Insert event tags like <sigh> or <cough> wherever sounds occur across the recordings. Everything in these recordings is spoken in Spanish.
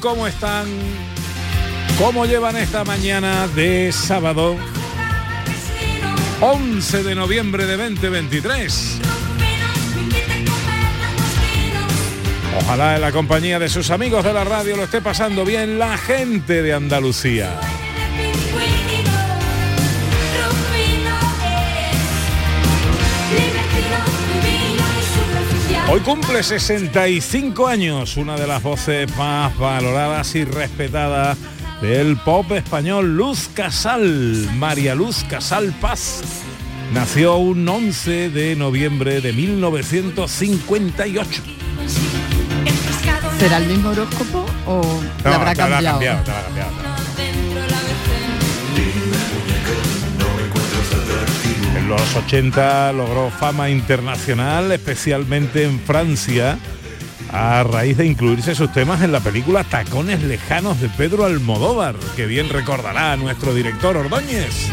¿Cómo están? ¿Cómo llevan esta mañana de sábado 11 de noviembre de 2023? Ojalá en la compañía de sus amigos de la radio lo esté pasando bien la gente de Andalucía. Hoy cumple 65 años una de las voces más valoradas y respetadas del pop español, Luz Casal, María Luz Casal Paz. Nació un 11 de noviembre de 1958. ¿Será el mismo horóscopo o No, la habrá te habrá cambiado? cambiado, los 80 logró fama internacional, especialmente en Francia, a raíz de incluirse sus temas en la película Tacones Lejanos de Pedro Almodóvar, que bien recordará a nuestro director Ordóñez.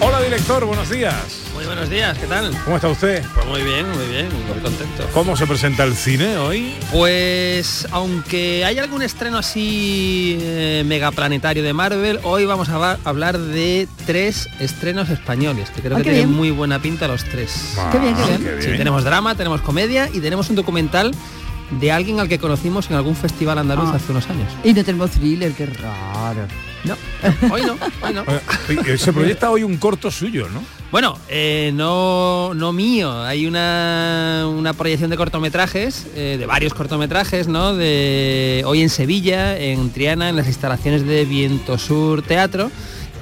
Hola director, buenos días. Buenos días, ¿qué tal? ¿Cómo está usted? Pues muy bien, muy bien, muy contento. ¿Cómo se presenta el cine hoy? Pues aunque hay algún estreno así eh, megaplanetario de Marvel, hoy vamos a hablar de tres estrenos españoles, que creo Ah, que tienen bien. muy buena pinta los tres. Qué bien, qué Ah, bien. qué Sí, tenemos drama, tenemos comedia y tenemos un documental de alguien al que conocimos en algún festival andaluz Ah. hace unos años. Y no tenemos thriller, qué raro. No, hoy no, hoy no. <laughs> Se proyecta hoy un corto suyo, ¿no? Bueno, eh, no, no mío. Hay una, una proyección de cortometrajes, eh, de varios cortometrajes, ¿no? Hoy en Sevilla, en Triana, en las instalaciones de Viento Sur Teatro.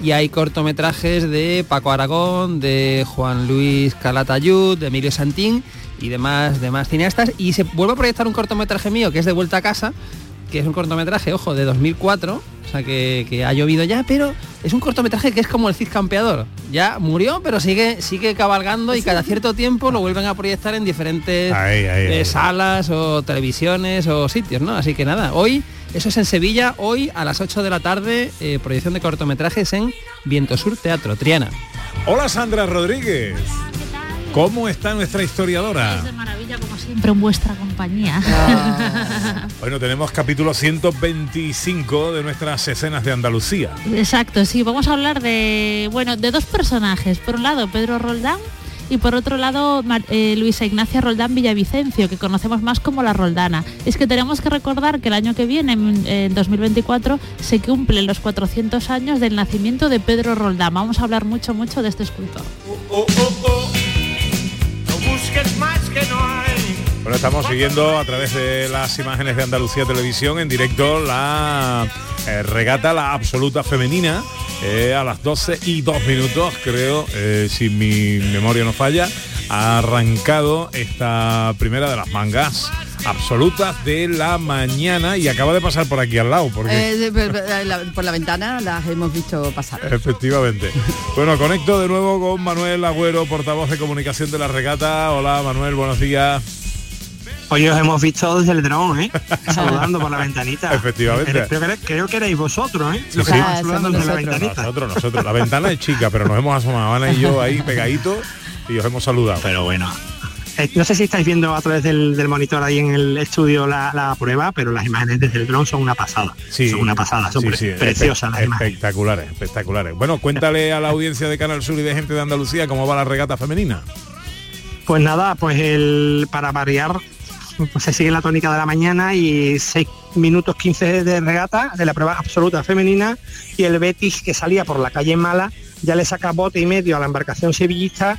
Y hay cortometrajes de Paco Aragón, de Juan Luis Calatayud, de Emilio Santín y demás, demás cineastas. Y se vuelve a proyectar un cortometraje mío que es de Vuelta a Casa, que es un cortometraje, ojo, de 2004, o sea que, que ha llovido ya, pero es un cortometraje que es como el Cid Campeador. Ya murió, pero sigue, sigue cabalgando y cada cierto tiempo lo vuelven a proyectar en diferentes Ahí, ahí, eh, ahí. salas o televisiones o sitios, ¿no? Así que nada, hoy, eso es en Sevilla, hoy a las 8 de la tarde, eh, proyección de cortometrajes en Viento Sur Teatro, Triana. Hola Sandra Rodríguez. ¿Cómo está nuestra historiadora? Es de maravilla como siempre en vuestra compañía. Bueno, tenemos capítulo 125 de nuestras escenas de Andalucía. Exacto, sí, vamos a hablar de bueno, de dos personajes. Por un lado, Pedro Roldán y por otro lado, eh, Luisa Ignacia Roldán Villavicencio, que conocemos más como la Roldana. Es que tenemos que recordar que el año que viene, en, en 2024, se cumplen los 400 años del nacimiento de Pedro Roldán. Vamos a hablar mucho, mucho de este escultor. Bueno, estamos siguiendo a través de las imágenes de Andalucía Televisión en directo la eh, regata, la absoluta femenina, eh, a las 12 y 2 minutos, creo, eh, si mi memoria no falla, ha arrancado esta primera de las mangas absolutas de la mañana y acaba de pasar por aquí al lado, porque... Eh, de- por, la, ventana las hemos visto pasar. Efectivamente. Bueno, conecto de nuevo con Manuel Agüero, portavoz de comunicación de la regata. Hola Manuel, buenos días. Hoy os hemos visto desde el dron, ¿eh? <laughs> Saludando por la ventanita. Efectivamente. Creo, creo que, creo que erais vosotros, ¿eh? Los Sí, que sí. iban saludando somos desde la nosotros. ventanita. Nosotros, nosotros. La ventana es chica, pero nos hemos asomado Ana y yo ahí pegaditos y os hemos saludado. Pero bueno. Eh, no sé si estáis viendo a través del, del monitor ahí en el estudio la, la prueba, pero las imágenes desde el dron son una pasada. Sí, son una pasada, son sí, pre- sí, preciosas las imágenes. Espectaculares, espectaculares. Bueno, cuéntale a la audiencia de Canal Sur y de gente de Andalucía cómo va la regata femenina. Pues nada, pues el para variar, pues se sigue la tónica de la mañana y 6 minutos 15 de regata de la prueba absoluta femenina y el Betis que salía por la calle Mala ya le saca bote y medio a la embarcación sevillista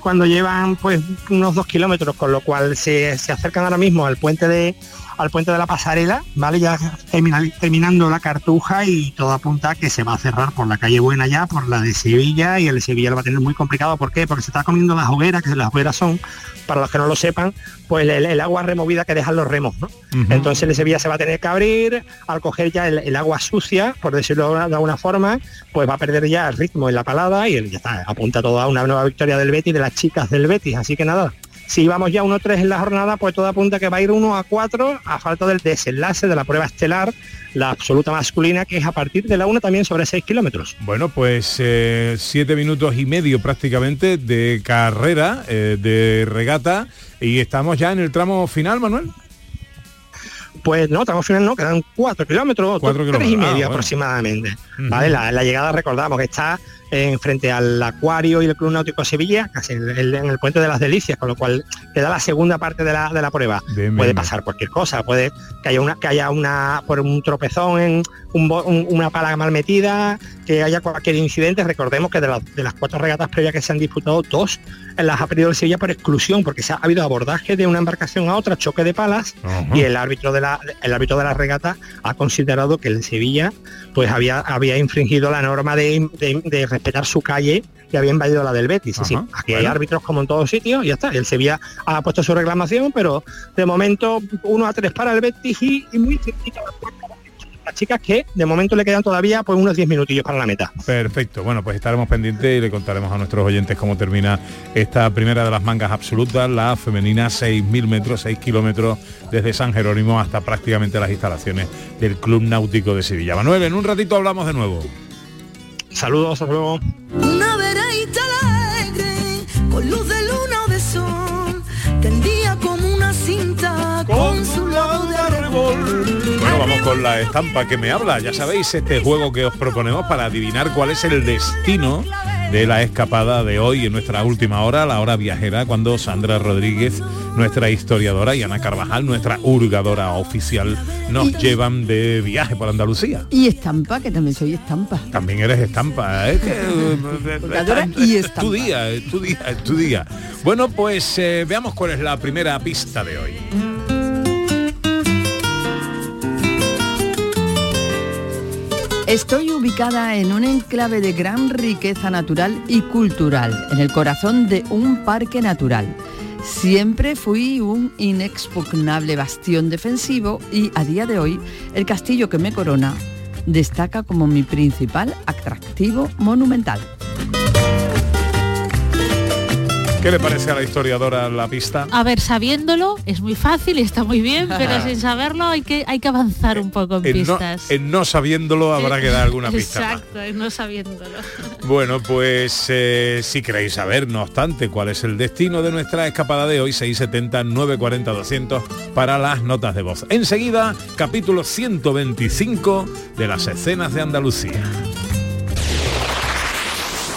cuando llevan pues unos dos kilómetros, con lo cual se, se acercan ahora mismo al puente de al puente de la pasarela, ¿vale? Ya termina- terminando la cartuja y todo apunta a que se va a cerrar por la calle Buena ya, por la de Sevilla, y el de Sevilla lo va a tener muy complicado. ¿Por qué? Porque se está comiendo las hogueras, que las hogueras son, para los que no lo sepan, pues el, el agua removida que dejan los remos, ¿no? Entonces el de Sevilla se va a tener que abrir, al coger ya el, el agua sucia, por decirlo de alguna forma, pues va a perder ya el ritmo en la palada y el- ya está, apunta todo a una nueva victoria del Betis, de las chicas del Betis. Así que nada, si vamos ya 1-3 en la jornada, pues todo apunta que va a ir 1 a 4 a falta del desenlace de la prueba estelar, la absoluta masculina, que es a partir de la 1 también sobre 6 kilómetros. Bueno, pues eh, siete minutos y medio prácticamente de carrera, eh, de regata, y estamos ya en el tramo final, Manuel. Pues no, estamos final no, quedan 4 kilómetros, Cuatro 3 y ah, medio bueno. aproximadamente. Ujú. ¿vale? La, la llegada recordamos que está en frente al Acuario y el Club Náutico Sevilla, casi en el, en el Puente de las Delicias, con lo cual queda la segunda parte de la, de la prueba. Bien, puede bien, pasar cualquier cosa, puede que haya una, que haya una por un tropezón en un un- una pala mal metida, que haya cualquier incidente. Recordemos que de las cuatro regatas previas que se han disputado, dos las ha perdido el Sevilla por exclusión, porque se ha, habido abordaje de una embarcación a otra, choque de palas, y el árbitro de la el árbitro de la regata ha considerado que el Sevilla pues había había infringido la norma de, de- de respetar su calle y había invadido la del Betis. Sí, Ajá, aquí hay árbitros como en todos sitios y ya está. El Sevilla ha puesto su reclamación, pero de momento 1 a 3 para el Betis y, y muy cerquita la puerta. Las chicas que de momento le quedan todavía pues unos 10 minutillos para la meta. Perfecto, bueno, pues estaremos pendientes y le contaremos a nuestros oyentes cómo termina esta primera de las mangas absolutas, la femenina 6.000 metros, 6 kilómetros desde San Jerónimo hasta prácticamente las instalaciones del Club Náutico de Sevilla. Manuel, en un ratito hablamos de nuevo. Saludos, hasta luego. Una veredita alegre, con luz de luna o de sol, tendía como una cinta con su logo de árbol. Bueno, vamos con la estampa que me habla. Ya sabéis, este juego que os proponemos para adivinar cuál es el destino de la escapada de hoy en nuestra última hora, la hora viajera, cuando Sandra Rodríguez, nuestra historiadora, y Ana Carvajal, nuestra hurgadora oficial, nos llevan de viaje por Andalucía. Y estampa, que también soy estampa. También eres estampa, ¿eh? Que, <laughs> y es tu estampa. día, es tu día, es tu día. Bueno, pues eh, veamos cuál es la primera pista de hoy. Estoy ubicada en un enclave de gran riqueza natural y cultural, en el corazón de un parque natural. Siempre fui un inexpugnable bastión defensivo y a día de hoy el castillo que me corona destaca como mi principal atractivo monumental. ¿Qué le parece a la historiadora la pista? A ver, sabiéndolo es muy fácil y está muy bien, pero sin saberlo hay que, hay que avanzar un poco en, En no, pistas. en no sabiéndolo habrá que dar alguna pista más. Exacto, en no sabiéndolo. <laughs> Bueno, pues eh, si queréis saber, no obstante, cuál es el destino de nuestra escapada de hoy, 670-940-200 para las notas de voz. Enseguida, capítulo 125 de las escenas de Andalucía.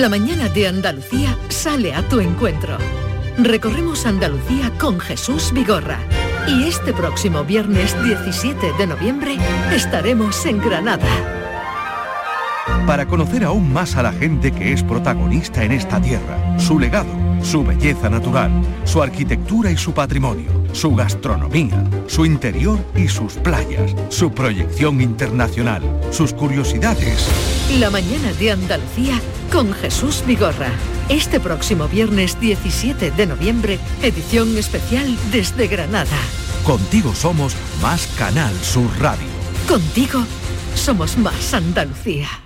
La mañana de Andalucía sale a tu encuentro. Recorremos Andalucía con Jesús Vigorra. Y este próximo viernes 17 de noviembre estaremos en Granada. Para conocer aún más a la gente que es protagonista en esta tierra, su legado, su belleza natural, su arquitectura y su patrimonio, su gastronomía, su interior y sus playas, su proyección internacional, sus curiosidades. La mañana de Andalucía con Jesús Vigorra. Este próximo viernes 17 de noviembre, edición especial desde Granada. Contigo somos más Canal Sur Radio. Contigo somos más Andalucía.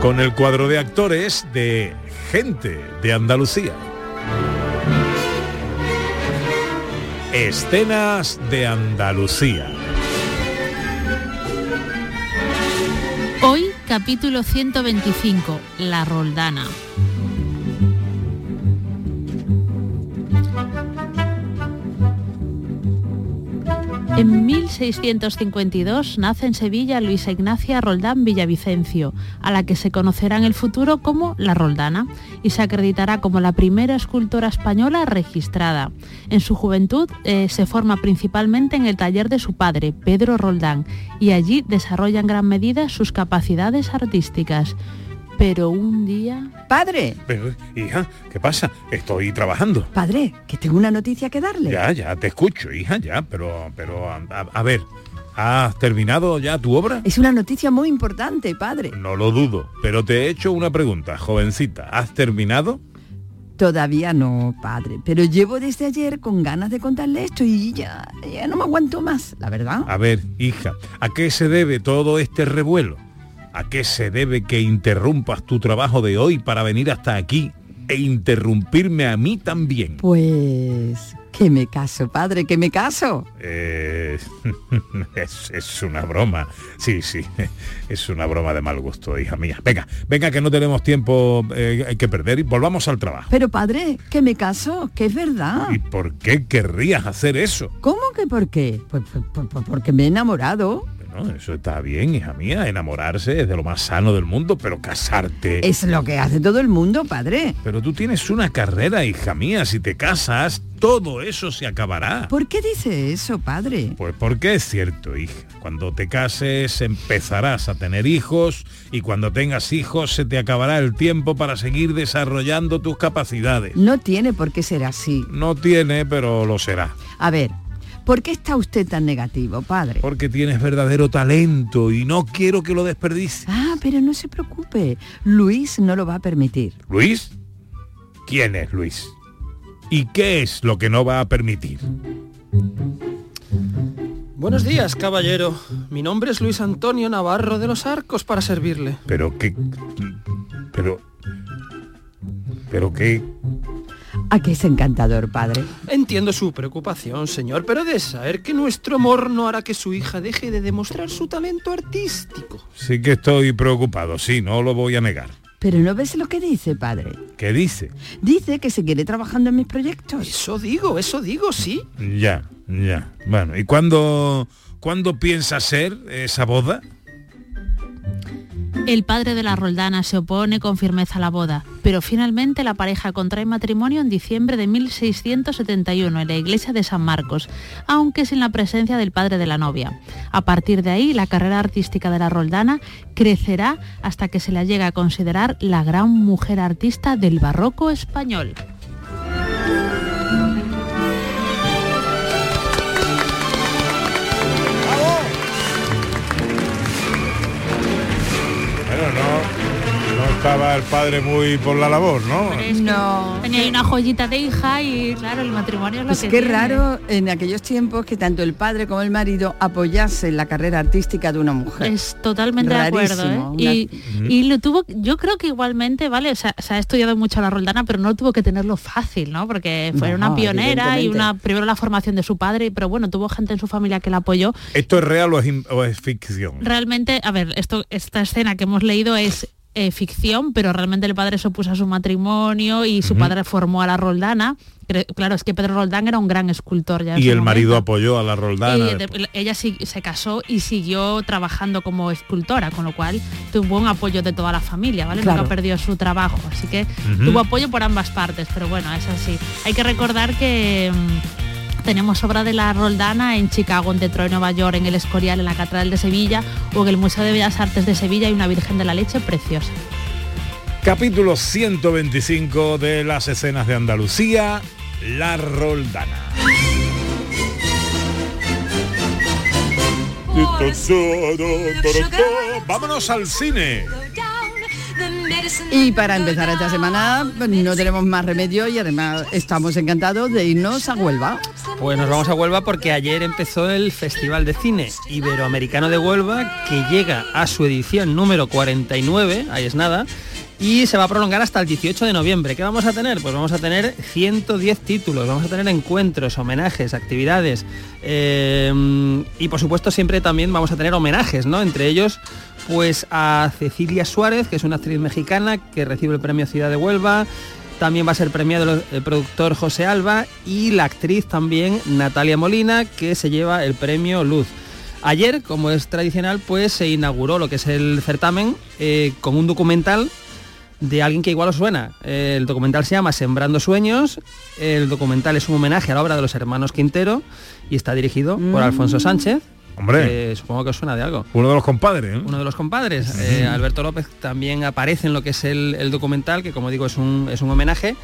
Con el cuadro de actores de Gente de Andalucía. Escenas de Andalucía. Hoy capítulo 125, La Roldana. En 1652 nace en Sevilla Luisa Ignacia Roldán Villavicencio, a la que se conocerá en el futuro como La Roldana y se acreditará como la primera escultora española registrada. En su juventud eh, se forma principalmente en el taller de su padre, Pedro Roldán, y allí desarrolla en gran medida sus capacidades artísticas. Pero un día... Padre, Pero, hija, ¿qué pasa? Estoy trabajando. padre, que tengo una noticia que darle. Ya, ya, te escucho, hija, ya, pero, pero, a, a- a ver, ¿has terminado ya tu obra? Es una noticia muy importante, padre. No lo dudo, pero te he hecho una pregunta, jovencita. ¿Has terminado? Todavía no, padre, pero llevo desde ayer con ganas de contarle esto y ya, ya no me aguanto más, la verdad. A ver, hija, ¿a qué se debe todo este revuelo? ¿A qué se debe que interrumpas tu trabajo de hoy para venir hasta aquí e interrumpirme a mí también? Pues que me caso, padre, que me caso. Eh, <laughs> es, es una broma. Sí, sí, <laughs> es una broma de mal gusto, hija mía. Venga, venga, que no tenemos tiempo eh, que perder y volvamos al trabajo. Pero padre, que me caso, que es verdad. ¿Y por qué querrías hacer eso? ¿Cómo que por qué? Pues, pues, pues, pues porque me he enamorado. Bueno, eso está bien, hija mía. Enamorarse es de lo más sano del mundo, pero casarte... Es lo que hace todo el mundo, padre. Pero tú tienes una carrera, hija mía. Si te casas, todo eso se acabará. ¿Por qué dice eso, padre? Pues porque es cierto, hija. Cuando te cases empezarás a tener hijos y cuando tengas hijos se te acabará el tiempo para seguir desarrollando tus capacidades. No tiene por qué ser así. No tiene, pero lo será. A ver, ¿por qué está usted tan negativo, padre? Porque tienes verdadero talento y no quiero que lo desperdicies. Ah, pero no se preocupe. Luis no lo va a permitir. ¿Luis? ¿Quién es Luis? ¿Y qué es lo que no va a permitir? Buenos días, caballero. Mi nombre es Luis Antonio Navarro de los Arcos para servirle. Pero qué... Pero... Pero qué... ¿A qué es encantador, padre? Entiendo su preocupación, señor, pero de saber que nuestro amor no hará que su hija deje de demostrar su talento artístico. Sí que estoy preocupado, sí, no lo voy a negar. Pero no ves lo que dice, padre. ¿Qué dice? Dice que seguiré trabajando en mis proyectos. Eso digo, eso digo, sí. Ya, ya. Bueno, ¿y cuándo, cuándo piensa ser esa boda? El padre de la Roldana se opone con firmeza a la boda, pero finalmente la pareja contrae matrimonio en diciembre de 1671 en la iglesia de San Marcos, aunque sin la presencia del padre de la novia. A partir de ahí, la carrera artística de la Roldana crecerá hasta que se la llega a considerar la gran mujer artista del barroco español. Estaba el padre muy por la labor, ¿no? No. Tenía ahí una joyita de hija y claro, el matrimonio es lo Pues que qué tiene. raro en aquellos tiempos que tanto el padre como el marido apoyasen la carrera artística de una mujer. Es totalmente de acuerdo, ¿eh? Y, y lo tuvo, yo creo que igualmente, ¿vale? O sea, se ha estudiado mucho la Roldana, pero no tuvo que tenerlo fácil, ¿no? Porque fue No, una pionera y una primero la formación de su padre, pero bueno, tuvo gente en su familia que la apoyó. ¿Esto es real o es, o es ficción? Realmente, a ver, esto, esta escena que hemos leído es eh, ficción, pero realmente el padre se opuso a su matrimonio y su padre formó a la Roldana. Claro, es que Pedro Roldán era un gran escultor ya. Y el marido apoyó a la Roldana. Y ella sí- se casó y siguió trabajando como escultora, con lo cual tuvo un apoyo de toda la familia, ¿vale? Claro. Nunca perdió su trabajo, así que tuvo apoyo por ambas partes, pero bueno, es así. Hay que recordar que mm, tenemos obra de la Roldana en Chicago, en Detroit, Nueva York, en el Escorial, en la Catedral de Sevilla o en el Museo de Bellas Artes de Sevilla hay una Virgen de la Leche preciosa. Capítulo 125 de las escenas de Andalucía, La Roldana. Vámonos al cine. Y para empezar esta semana no tenemos más remedio y además estamos encantados de irnos a Huelva. Pues nos vamos a Huelva porque ayer empezó el Festival de Cine Iberoamericano de Huelva que llega a su edición número 49, ahí es nada, y se va a prolongar hasta el 18 de noviembre. ¿Qué vamos a tener? Pues vamos a tener 110 títulos, vamos a tener encuentros, homenajes, actividades eh, y por supuesto siempre también vamos a tener homenajes, ¿no? Entre ellos pues a Cecilia Suárez, que es una actriz mexicana que recibe el premio Ciudad de Huelva. También va a ser premiado el productor José Alba y la actriz también Natalia Molina, que se lleva el premio Luz. Ayer, como es tradicional, pues se inauguró lo que es el certamen eh, con un documental de alguien que igual os suena. El documental se llama Sembrando Sueños. El documental es un homenaje a la obra de los hermanos Quintero y está dirigido por Alfonso Sánchez. Hombre. Eh, supongo que os suena de algo. Uno de los compadres. ¿eh? Uno de los compadres. Eh, Alberto López también aparece en lo que es el, el documental, que como digo es un, es un homenaje.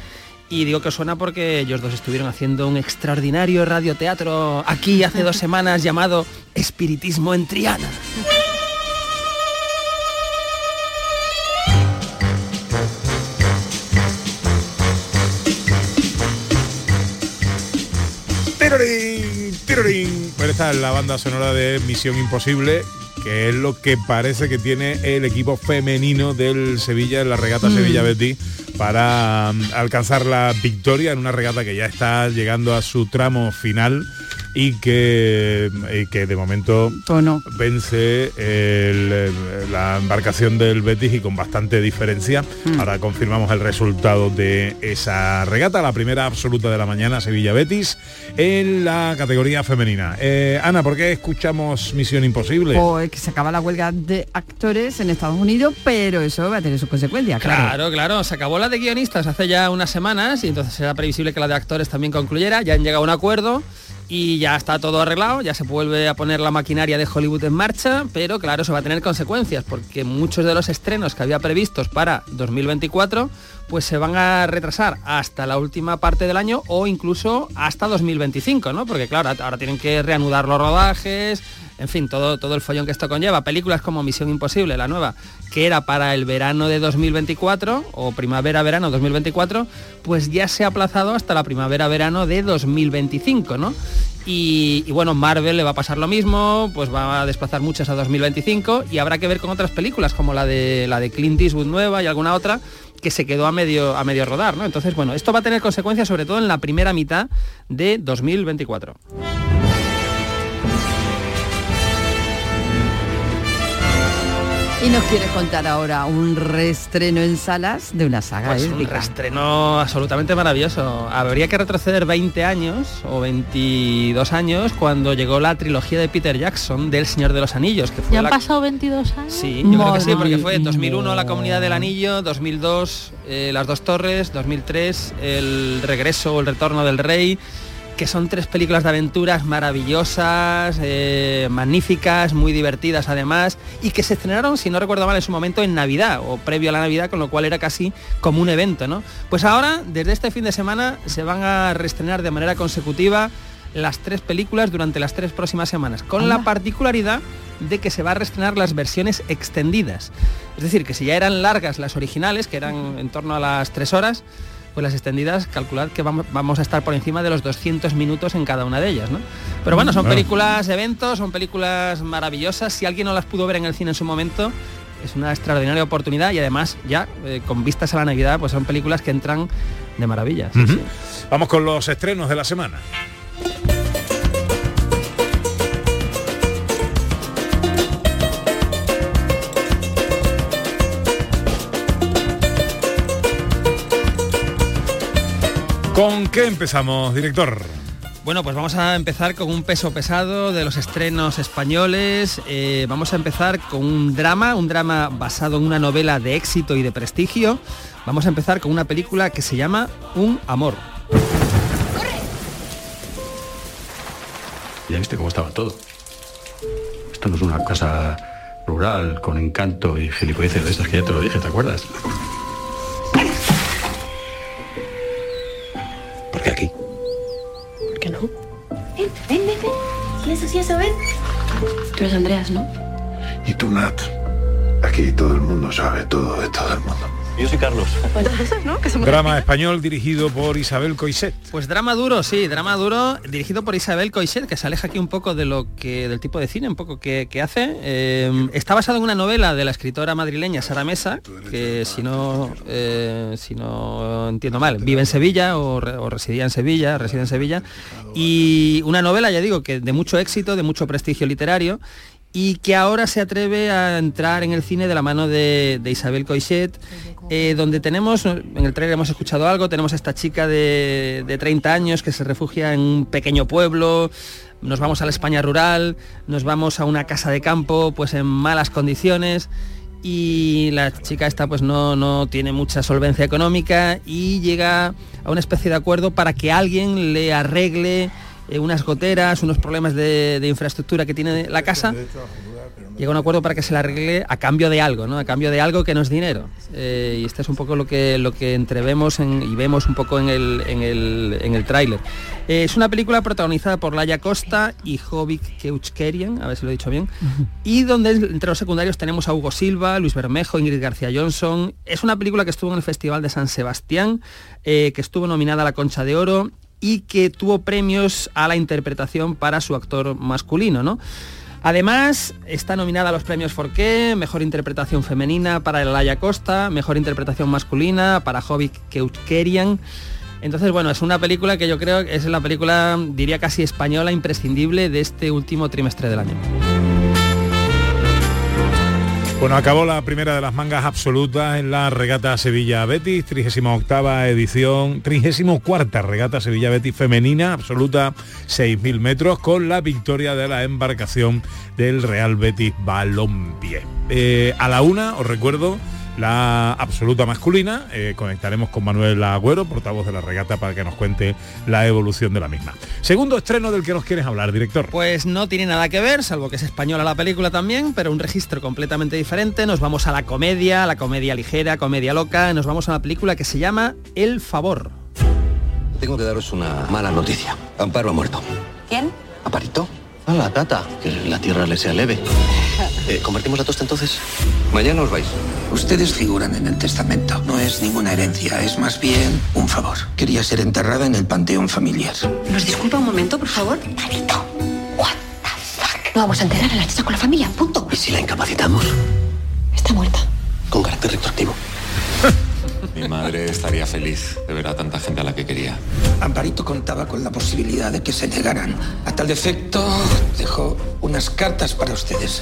Y digo que os suena porque ellos dos estuvieron haciendo un extraordinario radioteatro aquí hace dos semanas llamado Espiritismo en Triana. Pues esta es la banda sonora de Misión Imposible, que es lo que parece que tiene el equipo femenino del Sevilla en la regata Sevilla Betis para um, alcanzar la victoria en una regata que ya está llegando a su tramo final y que, y que de momento vence el- la embarcación del Betis y con bastante diferencia. Ahora confirmamos el resultado de esa regata, la primera absoluta de la mañana, Sevilla-Betis, en la categoría femenina. Eh, Ana, ¿por qué escuchamos Misión Imposible? Pues que se acaba la huelga de actores en Estados Unidos, pero eso va a tener sus consecuencias, claro. Claro, claro, se acabó la de guionistas hace ya unas semanas y entonces era previsible que la de actores también concluyera, ya han llegado a un acuerdo y ya está todo arreglado, ya se vuelve a poner la maquinaria de Hollywood en marcha, pero claro, eso va a tener consecuencias porque muchos de los estrenos que había previstos para 2024 pues se van a retrasar hasta la última parte del año o incluso hasta 2025, ¿no? Porque claro, ahora tienen que reanudar los rodajes, en fin, todo, todo el follón que esto conlleva. Películas como Misión Imposible, la nueva, que era para el verano de 2024 o primavera-verano 2024, pues ya se ha aplazado hasta la primavera-verano de 2025, ¿no? Y, y bueno, Marvel le va a pasar lo mismo, pues va a desplazar muchas a 2025 y habrá que ver con otras películas como la de la de Clint Eastwood nueva y alguna otra que se quedó a medio a medio rodar, ¿no? Entonces, bueno, esto va a tener consecuencias sobre todo en la primera mitad de 2024. Y nos quieres contar ahora un reestreno en salas de una saga Pues un reestreno absolutamente maravilloso. Habría que retroceder 20 años o 22 años cuando llegó la trilogía de Peter Jackson del Señor de los Anillos, que fue ¿Ya han la... pasado 22 años? Sí, yo creo que sí, porque fue en mía. 2001 la Comunidad del Anillo, 2002 eh, Las Dos Torres, 2003 El Regreso o El Retorno del Rey, que son tres películas de aventuras maravillosas, eh, magníficas, muy divertidas además, y que se estrenaron, si no recuerdo mal, en su momento en Navidad o previo a la Navidad, con lo cual era casi como un evento, ¿no? Pues ahora, desde este fin de semana, se van a reestrenar de manera consecutiva las tres películas durante las tres próximas semanas, con la particularidad de que se va a reestrenar las versiones extendidas. Es decir, que si ya eran largas las originales, que eran en torno a las tres horas, pues las extendidas, calculad que vamos, vamos a estar por encima de los 200 minutos en cada una de ellas, ¿no? Pero bueno, son Bueno. películas eventos, son películas maravillosas. Si alguien no las pudo ver en el cine en su momento, es una extraordinaria oportunidad y además ya eh, con vistas a la Navidad, pues son películas que entran de maravilla. sí, Ujú. sí. Vamos con los estrenos de la semana. ¿Con qué empezamos, director? Bueno, pues vamos a empezar con un peso pesado de los estrenos españoles. Eh, vamos a empezar con un drama, un drama basado en una novela de éxito y de prestigio. Vamos a empezar con una película que se llama Un amor. Ya viste cómo estaba todo. Esto no es una casa rural con encanto y gilipolleces de estas que ya te lo dije, ¿te acuerdas? ¿Por qué aquí? ¿Por qué no? Ven, ven, ven, ven. ¿Quieres así eso, ven? Tú eres Andreas, ¿no? Y tú, Nat. Aquí todo el mundo sabe todo de todo el mundo. Yo soy Carlos. <laughs> Drama español dirigido por Isabel Coiset. Pues drama duro, sí, drama duro dirigido por Isabel Coixet, que se aleja aquí un poco de lo que del tipo de cine, un poco que, que hace. Eh, está basado en una novela de la escritora madrileña Sara Mesa, que si no eh, si no entiendo mal, vive en Sevilla o, re- o residía en Sevilla, reside en Sevilla, y una novela, ya digo, que de mucho éxito, de mucho prestigio literario y que ahora se atreve a entrar en el cine de la mano de, de Isabel Coixet, eh, donde tenemos, en el trailer hemos escuchado algo, tenemos a esta chica de, de 30 años que se refugia en un pequeño pueblo, nos vamos a la España rural, nos vamos a una casa de campo pues en malas condiciones y la chica esta pues no, no tiene mucha solvencia económica y llega a una especie de acuerdo para que alguien le arregle eh, unas goteras, unos problemas de, de infraestructura que tiene la casa llega a un acuerdo para que se la arregle a cambio de algo, ¿no? A cambio de algo que no es dinero. Eh, y este es un poco lo que, lo que entrevemos en- y vemos un poco en el, en el, en el tráiler. Eh, es una película protagonizada por Laia Costa y Jovic Keuchkerian, a ver si lo he dicho bien, y donde entre los secundarios tenemos a Hugo Silva, Luis Bermejo, Ingrid García Johnson. Es una película que estuvo en el Festival de San Sebastián, que estuvo nominada a la Concha de Oro y que tuvo premios a la interpretación para su actor masculino, ¿no? Además, está nominada a los premios Forqué, Mejor Interpretación Femenina para Elaya Costa, Mejor Interpretación Masculina para Jovic Keutkerian. Entonces, bueno, es una película que yo creo que es la película, diría casi española, imprescindible de este último trimestre del año. Bueno, acabó la primera de las mangas absolutas en la regata Sevilla Betis, 38 edición, 34 regata Sevilla Betis femenina absoluta, 6.000 metros, con la victoria de la embarcación del Real Betis Balompié. Eh, a la una, os recuerdo, la absoluta masculina, eh, conectaremos con Manuel Agüero, portavoz de la regata, para que nos cuente la evolución de la misma. Segundo estreno del que nos quieres hablar, director. Pues no tiene nada que ver, salvo que es española la película también, pero un registro completamente diferente. Nos vamos a la comedia, la comedia ligera, comedia loca. Nos vamos a una película que se llama El Favor. Tengo que daros una mala noticia. Amparo ha muerto. ¿Quién? ¿Aparito? A la tata. Que la tierra le sea leve. <laughs> Eh, ¿Convertimos la tosta entonces? Mañana os vais. Ustedes figuran en el testamento. No es ninguna herencia, es más bien un favor. Quería ser enterrada en el panteón familiar. ¿Nos disculpa un momento, por favor? No vamos a enterar a la chica con la familia, punto. ¿Y si la incapacitamos? Está muerta. Con carácter retroactivo. Mi madre estaría feliz de ver a tanta gente a la que quería. Amparito contaba con la posibilidad de que se negaran. A tal defecto, dejó unas cartas para ustedes.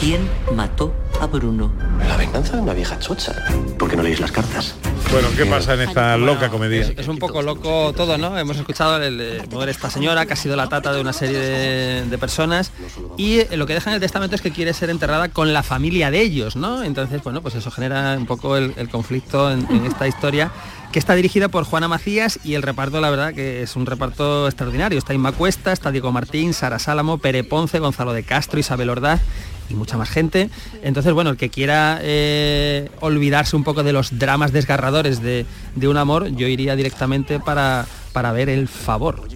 ¿Quién mató a Bruno? La venganza de una vieja chocha. ¿Por qué no leéis las cartas? Bueno, ¿qué pasa en esta loca comedia? Es un poco loco todo, ¿no? Hemos escuchado el, eh, mover esta señora que ha sido la tata de una serie de, de personas y eh, lo que deja en el testamento es que quiere ser enterrada con la familia de ellos, ¿no? Entonces, bueno, pues eso genera un poco el, el conflicto en, en esta historia que está dirigida por Juana Macías y el reparto, la verdad, que es un reparto extraordinario. Está Inma Cuesta, está Diego Martín, Sara Sálamo, Pere Ponce, Gonzalo de Castro, Isabel Ordaz y mucha más gente. Entonces, bueno, el que quiera eh, olvidarse un poco de los dramas desgarradores de, de un amor, yo iría directamente para, para ver el favor.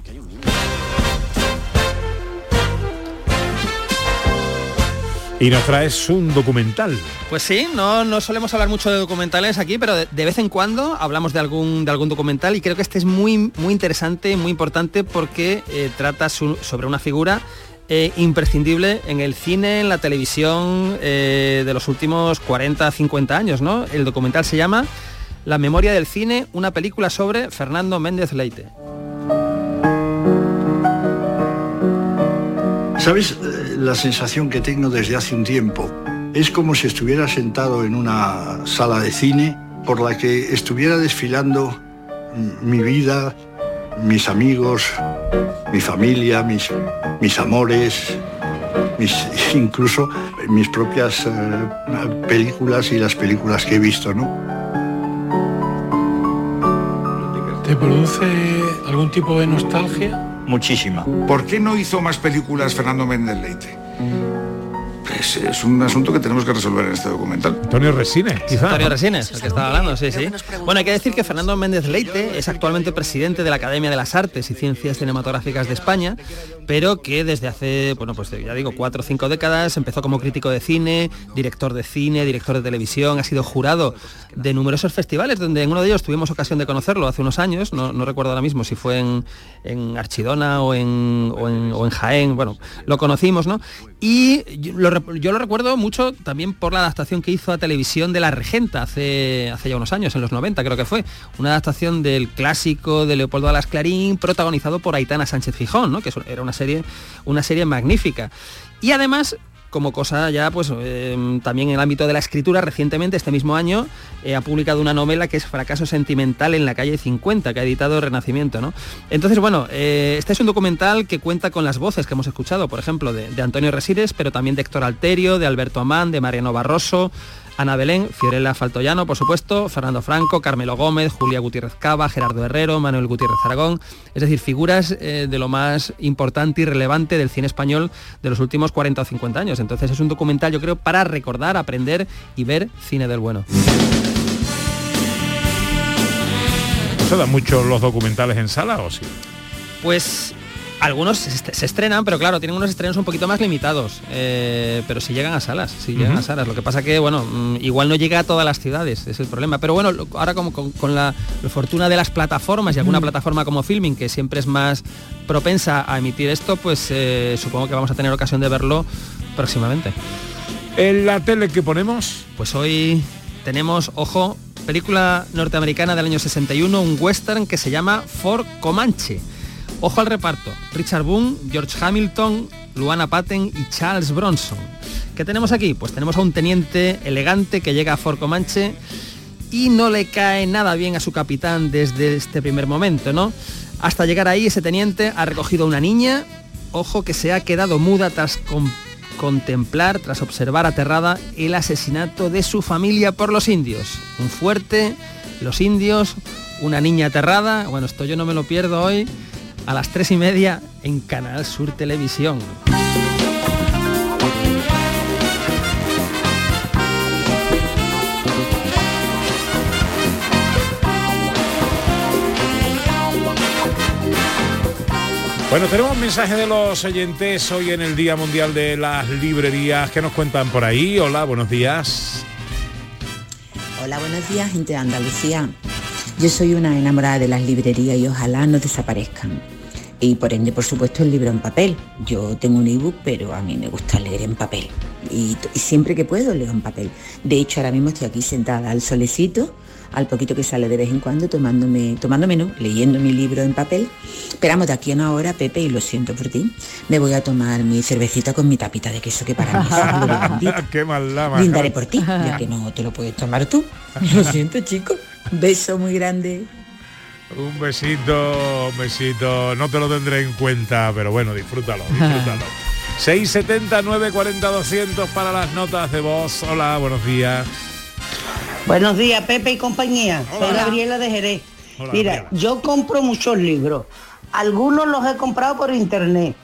Y nos traes un documental. Pues sí, no, no solemos hablar mucho de documentales aquí, pero de, de vez en cuando hablamos de algún, de algún documental y creo que este es muy, muy interesante, muy importante porque eh, trata su- sobre una figura eh, imprescindible en el cine, en la televisión eh, de los últimos 40, 50 años, ¿no? El documental se llama La memoria del cine, una película sobre Fernando Méndez Leite. ¿Sabes la sensación que tengo desde hace un tiempo? Es como si estuviera sentado en una sala de cine por la que estuviera desfilando mi vida, mis amigos, mi familia, mis, mis amores, mis, <laughs> incluso mis propias eh, películas y las películas que he visto, ¿no? ¿Te produce algún tipo de nostalgia? Muchísima. ¿Por qué no hizo más películas Fernando Méndez Leite? Es, es un asunto que tenemos que resolver en este documental. Antonio Resines, quizá. Antonio Resines, el que estaba hablando, sí, sí. Bueno, hay que decir que Fernando Méndez Leite es actualmente presidente de la Academia de las Artes y Ciencias Cinematográficas de España, pero que desde hace, bueno, pues ya digo, cuatro o cinco décadas empezó como crítico de cine, director de cine, director de televisión, ha sido jurado de numerosos festivales, donde en uno de ellos tuvimos ocasión de conocerlo hace unos años, no, no recuerdo ahora mismo si fue en, en Archidona o en, o en, o en Jaén, bueno, lo conocimos, ¿no? Y lo, yo lo recuerdo mucho también por la adaptación que hizo a televisión de La Regenta hace, hace ya unos años, en los 90 creo que fue. Una adaptación del clásico de Leopoldo Alas Clarín, protagonizado por Aitana Sánchez Fijón, que era una serie, una serie magnífica. Y además como cosa ya pues eh, también en el ámbito de la escritura recientemente este mismo año eh, ha publicado una novela que es Fracaso sentimental en la calle 50 que ha editado Renacimiento ¿no? entonces bueno eh, este es un documental que cuenta con las voces que hemos escuchado por ejemplo de, Antonio Resires pero también de Héctor Alterio de Alberto Amán de Mariano Barroso Ana Belén, Fiorella Faltoyano, por supuesto, Fernando Franco, Carmelo Gómez, Julia Gutiérrez Cava, Gerardo Herrero, Manuel Gutiérrez Aragón, es decir, figuras eh, de lo más importante y relevante del cine español de los últimos 40 o 50 años. Entonces es un documental, yo creo, para recordar, aprender y ver cine del bueno. ¿Se dan mucho los documentales en sala o sí? Pues algunos se, est- se estrenan, pero claro, tienen unos estrenos un poquito más limitados. eh, pero si llegan a salas, si llegan a salas. Lo que pasa que, bueno, mm, igual no llega a todas las ciudades, es el problema. Pero bueno, ahora como con, con la, la fortuna de las plataformas y alguna plataforma como Filming, que siempre es más propensa a emitir esto, pues eh, supongo que vamos a tener ocasión de verlo próximamente. ¿En la tele que ponemos? Pues hoy tenemos, ojo, película norteamericana del año 61, un western que se llama Fort Comanche. Ojo al reparto, Richard Boone, George Hamilton, Luana Patten y Charles Bronson. ¿Qué tenemos aquí? Pues tenemos a un teniente elegante que llega a Fort Comanche y no le cae nada bien a su capitán desde este primer momento, ¿no? Hasta llegar ahí, ese teniente ha recogido a una niña, ojo, que se ha quedado muda tras con- contemplar, tras observar aterrada el asesinato de su familia por los indios. Un fuerte, los indios, una niña aterrada. Bueno, esto yo no me lo pierdo hoy a las tres y media en Canal Sur Televisión. Bueno, tenemos mensaje de los oyentes hoy en el Día Mundial de las Librerías. ¿Qué nos cuentan por ahí? Hola, buenos días. Hola, buenos días, gente de Andalucía. Yo soy una enamorada de las librerías y ojalá no desaparezcan. Y por ende, por supuesto, el libro en papel. Yo tengo un ebook, pero a mí me gusta leer en papel. Y, y siempre que puedo leo en papel. De hecho, ahora mismo estoy aquí sentada al solecito, al poquito que sale de vez en cuando, tomándome, tomándome no, leyendo mi libro en papel. Esperamos de aquí a una hora, Pepe, y lo siento por ti, me voy a tomar mi cervecita con mi tapita de queso, que para mí es algo. <laughs> Qué maldad. Brindaré por ti, ya que no te lo puedes tomar tú. Lo siento, chico. Beso muy grande. Un besito, un besito. No te lo tendré en cuenta, pero bueno, disfrútalo, <laughs> disfrútalo. 670 940 200 para las notas de voz. Hola, buenos días. Buenos días, Pepe y compañía. Soy Gabriela de Jerez. Hola, Mira, Gabriela. yo compro muchos libros. Algunos los he comprado por internet.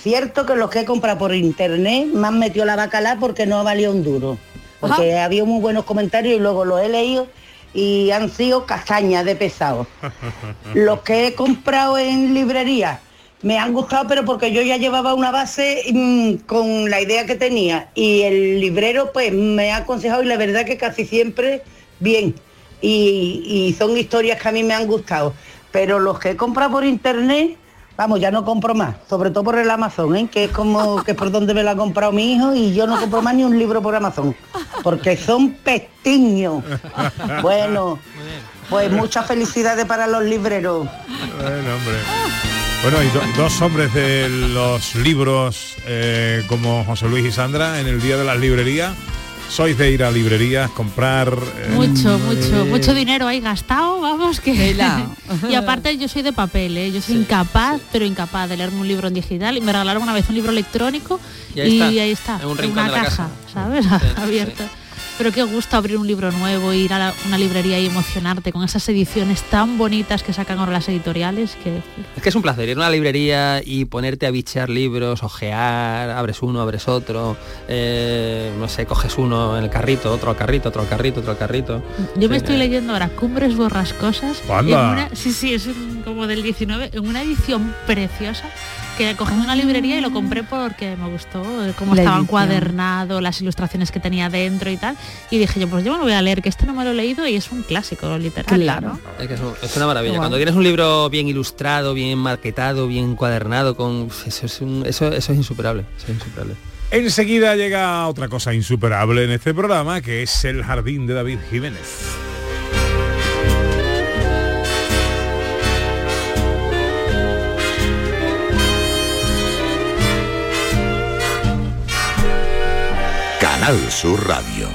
Cierto que los que he comprado por internet me han metido la bacala porque no valía un duro. Porque había muy buenos comentarios y luego los he leído y han sido castañas de pesado. <laughs> Los que he comprado en librería me han gustado, pero porque yo ya llevaba una base mm, con la idea que tenía. Y el librero pues me ha aconsejado y la verdad que casi siempre bien. Y, y son historias que a mí me han gustado. Pero los que he comprado por internet, vamos, ya no compro más. Sobre todo por el Amazon, ¿eh? que es como que es por donde me lo ha comprado mi hijo y yo no compro más ni un libro por Amazon. Porque son pestiños. Bueno, pues muchas felicidades para los libreros. Bueno, hombre. Bueno, y do- dos hombres de los libros eh, como José Luis y Sandra en el Día de las Librerías. Sois de ir a librerías, comprar... eh, Mucho, mucho, mucho dinero ahí gastado, vamos que. <laughs> Y aparte yo soy de papel, ¿eh? yo soy incapaz, pero incapaz de leerme un libro en digital. Y me regalaron una vez un libro electrónico Y y ahí ahí está, en un en una de la caja, casa. ¿sabes? <laughs> Sí, sí. Abierta. Pero qué gusto abrir un libro nuevo, ir a la- una librería y emocionarte con esas ediciones tan bonitas que sacan ahora las editoriales que Es que es un placer ir a una librería y ponerte a bichear libros, ojear, abres uno, abres otro, eh, no sé, coges uno en el carrito, otro al carrito, otro al carrito, otro al carrito. Yo me Sí, estoy eh, leyendo ahora Cumbres Borrascosas. en sí, sí, es un- como del 19, en una edición preciosa que cogí en una librería y lo compré porque me gustó eh, cómo La estaba edición. encuadernado, las ilustraciones que tenía dentro y tal. Y dije yo, pues yo me lo voy a leer, que este no me lo he leído y es un clásico literario. Claro. ¿no? Es que es, un- es una maravilla. Cuando tienes un libro bien ilustrado, bien marquetado, bien encuadernado, con eso es, un- eso, eso es insuperable. Eso es insuperable. Enseguida llega otra cosa insuperable en este programa, que es el jardín de David Jiménez. Canal Sur Radio.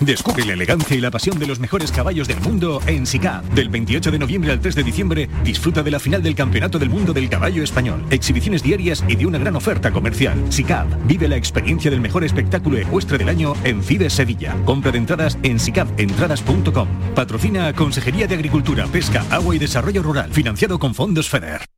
Descubre la elegancia y la pasión de los mejores caballos del mundo en SICAP. Del 28 de noviembre al 3 de diciembre, disfruta de la final del Campeonato del Mundo del Caballo Español. Exhibiciones diarias y de una gran oferta comercial. SICAP. Vive la experiencia del mejor espectáculo ecuestre del año en FIDE Sevilla. Compra de entradas en sicapentradas.com. Patrocina Consejería de Agricultura, Pesca, Agua y Desarrollo Rural. Financiado con fondos FEDER.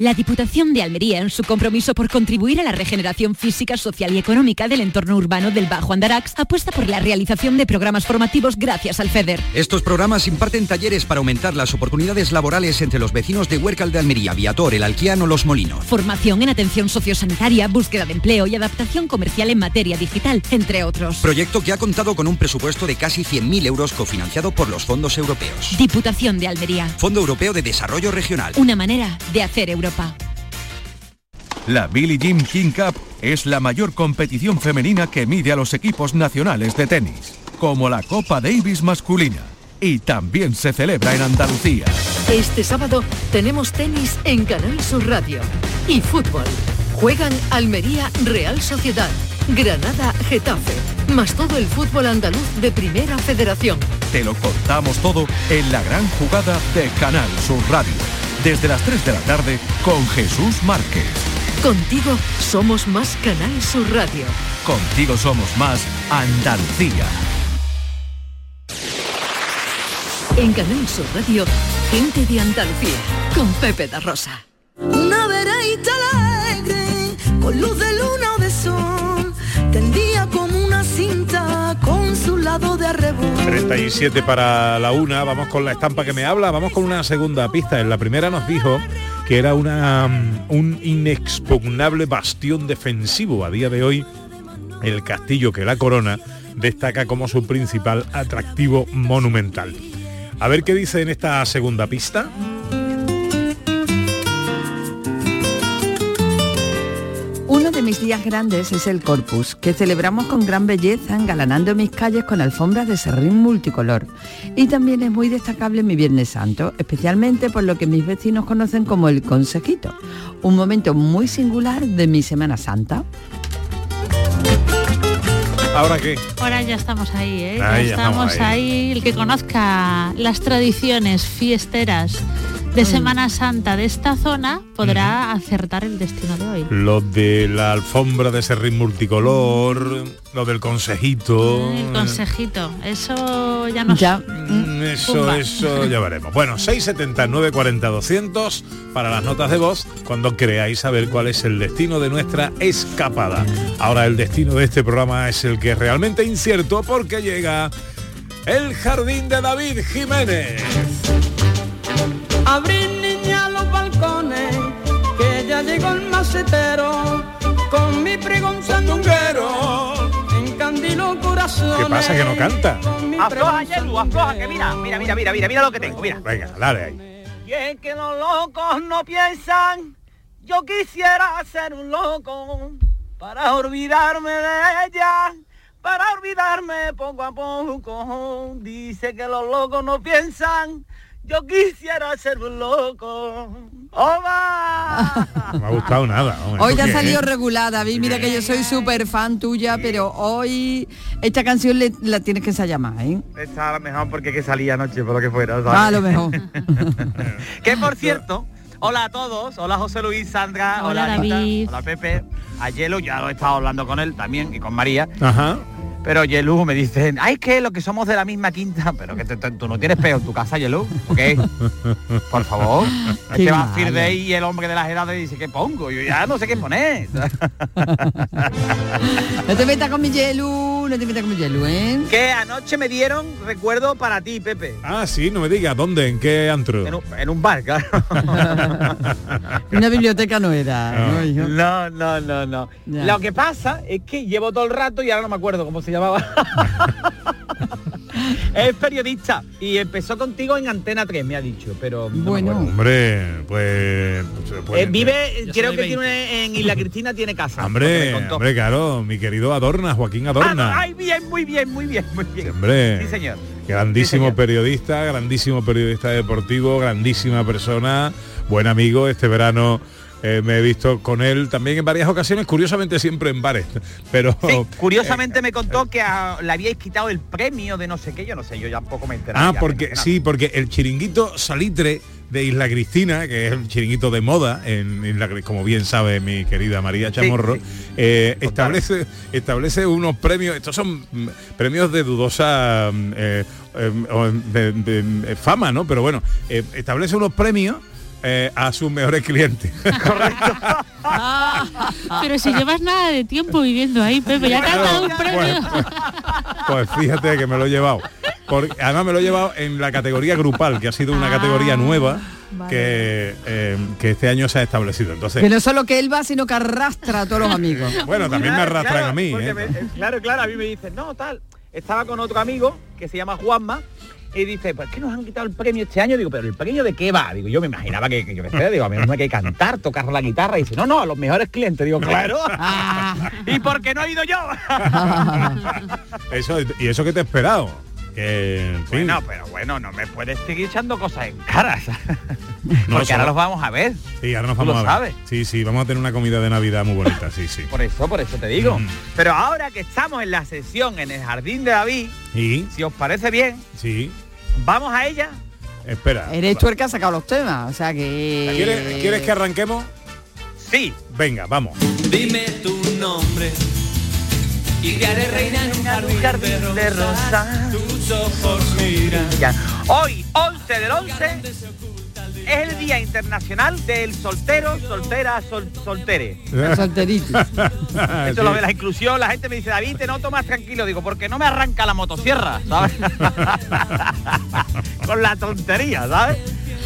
La Diputación de Almería, en su compromiso por contribuir a la regeneración física, social y económica del entorno urbano del Bajo Andarax, apuesta por la realización de programas formativos gracias al FEDER. Estos programas imparten talleres para aumentar las oportunidades laborales entre los vecinos de Huércal de Almería, Viator, El Alquiano, Los Molinos. Formación en atención sociosanitaria, búsqueda de empleo y adaptación comercial en materia digital, entre otros. Proyecto que ha contado con un presupuesto de casi 100.000 euros cofinanciado por los fondos europeos. Diputación de Almería. Fondo Europeo de Desarrollo Regional. Una manera de hacer Europa. La Billie Jean King Cup es la mayor competición femenina que mide a los equipos nacionales de tenis, como la Copa Davis masculina. Y también se celebra en Andalucía. Este sábado tenemos tenis en Canal Sur Radio y fútbol. Juegan Almería Real Sociedad, Granada Getafe, más todo el fútbol andaluz de Primera Federación. Te lo contamos todo en la gran jugada de Canal Sur Radio. Desde las 3 de la tarde con Jesús Márquez. Contigo somos más Canal Sur Radio. Contigo somos más Andalucía. En Canal Sur Radio, gente de Andalucía, con Pepe da Rosa. Una vereita alegre, con luz de luna de arrebol. 37 para la una, vamos con la estampa que me habla, vamos con una segunda pista. En la primera nos dijo que era una, mm, un inexpugnable bastión defensivo. A día de hoy, el castillo que la corona destaca como su principal atractivo monumental. A ver qué dice en esta segunda pista. Uno de mis días grandes es el Corpus, que celebramos con gran belleza engalanando mis calles con alfombras de serrín multicolor. Y también es muy destacable mi Viernes Santo, especialmente por lo que mis vecinos conocen como el Consejito, un momento muy singular de mi Semana Santa. ¿Ahora qué? Ahora ya estamos ahí, ¿eh? Ahí ya estamos estamos ahí. ahí. El que conozca las tradiciones fiesteras de Semana Santa de esta zona podrá acertar el destino de hoy. Lo de la alfombra de serrín multicolor, lo del consejito. El consejito, eso ya nos... Mm, Eso, Pumba. eso ya veremos. Bueno, 679 40 200 para las notas de voz cuando creáis saber cuál es el destino de nuestra escapada. Ahora el destino de este programa es el que es realmente incierto porque llega el jardín de David Jiménez. Abrir niña los balcones, que ya llegó el macetero, con mi pregón sandunguero, encandilo corazón. ¿Qué pasa que no canta? Afloja, Yelu, afloja, que mira, mira, mira, mira, mira, mira lo que tengo, mira. Venga, dale ahí. Y es que los locos no piensan Yo quisiera ser un loco para olvidarme de ella, para olvidarme poco a poco. Dice que los locos no piensan. Yo quisiera ser un loco. ¡Oba! No me ha gustado nada. hombre. Hoy te ha salido regular, David. Mira que yo soy súper fan tuya, pero hoy esta canción le- la tienes que ensayar más, ¿eh? Está mejor porque que salía anoche, por lo que fuera. Ah, a lo mejor. <laughs> que por cierto, hola a todos, hola José Luis, Sandra, Hola, hola, Anita, David. hola Pepe, a Yelu, ya lo he estado hablando con él también y con María. Ajá. Pero Yelu me dice, ay, que lo que somos de la misma quinta, pero que te- te- tú no tienes peo en tu casa, Yelu, ¿ok? Por favor. <laughs> Qué Este va a. Fir Day y el hombre de las edades dice, ¿qué pongo? Yo ya no sé qué poner. <laughs> No te metas con mi Yelu, no te metas con mi Yelu, ¿eh? que anoche me dieron recuerdo para ti, Pepe. Ah, sí, no me digas, ¿dónde? ¿En qué antro? En un, en un bar, claro. <laughs> Una biblioteca no era. No. ¿no, hijo? No, no, no, no. Lo que pasa es que llevo todo el rato y ahora no me acuerdo cómo se llamaba. <laughs> <laughs> es periodista y empezó contigo en Antena 3, me ha dicho, pero no Bueno. Hombre, pues... pues Eh, vive, Yo creo que 20. tiene en Isla Cristina tiene casa. Hombre, hombre, claro, mi querido Adorna, Joaquín Adorna. Ah, ay, bien, muy bien, muy bien, muy bien. Hombre, Sí, señor. grandísimo Sí, señor. periodista, grandísimo periodista deportivo, grandísima persona, buen amigo. Este verano eh, me he visto con él también en varias ocasiones, curiosamente siempre en bares. <laughs> Pero Sí, eh, curiosamente me contó que a- le habíais quitado el premio de no sé qué, yo no sé, yo tampoco me enteré. Ah, ya, porque sí, porque el chiringuito salitre de Isla Cristina, que es el chiringuito de moda, en Isla, como bien sabe mi querida María Chamorro, sí. eh, establece, establece unos premios, estos son mm, premios de dudosa mm, eh, eh, o de- de- de fama, ¿no? Pero bueno, eh, establece unos premios eh, a sus mejores clientes. <laughs> <laughs> Pero si llevas nada de tiempo viviendo ahí, Pepe, ya te has dado un premio. Bueno, pues fíjate que me lo he llevado. Porque, además me lo he llevado en la categoría grupal, que ha sido una Ah, categoría nueva vale. que, eh, que este año se ha establecido. Entonces, Que no solo que él va, sino que arrastra a todos los amigos. <laughs> bueno, también me arrastran claro, a mí. ¿eh? me- eh, claro, claro, a mí me dicen, no, tal. Estaba con otro amigo que se llama Juanma y dice, pues que nos han quitado el premio este año. Digo, pero ¿el premio de qué va? Digo, yo me imaginaba que, que yo qué sé, digo, a mí no hay que cantar, tocar la guitarra. Y dice, no, no, a los mejores clientes. Digo, claro. <laughs> ¿Y por qué no he ido yo? <laughs> <laughs> Eso, y eso que te he esperado. Que, en fin, Bueno, pero bueno, no me puedes seguir echando cosas en cara. <laughs> ¿sabes? no Porque ahora los vamos a ver. Sí, ahora nos tú vamos lo a ver. sabes. Sí, sí, vamos a tener una comida de Navidad muy bonita, sí, sí. Por eso, por eso te digo. Mm. Pero ahora que estamos en la sesión en el jardín de David, Y, si os parece bien, sí, vamos a ella. espera. Eres tú el que ha sacado los temas, o sea que... ¿Quieres, ¿Quieres que arranquemos? Sí. Venga, vamos. Dime tu nombre y te haré reina en un jardín, jardín de rosas. Tus ojos miran. Ya. Hoy, 11 del 11, es el Día Internacional del Soltero, Soltera, sol- Soltere. Solterito. <laughs> Esto lo de la inclusión, la gente me dice, David, te noto más tranquilo. Digo, porque no me arranca la motosierra, ¿sabes? <laughs> Con la tontería, ¿sabes?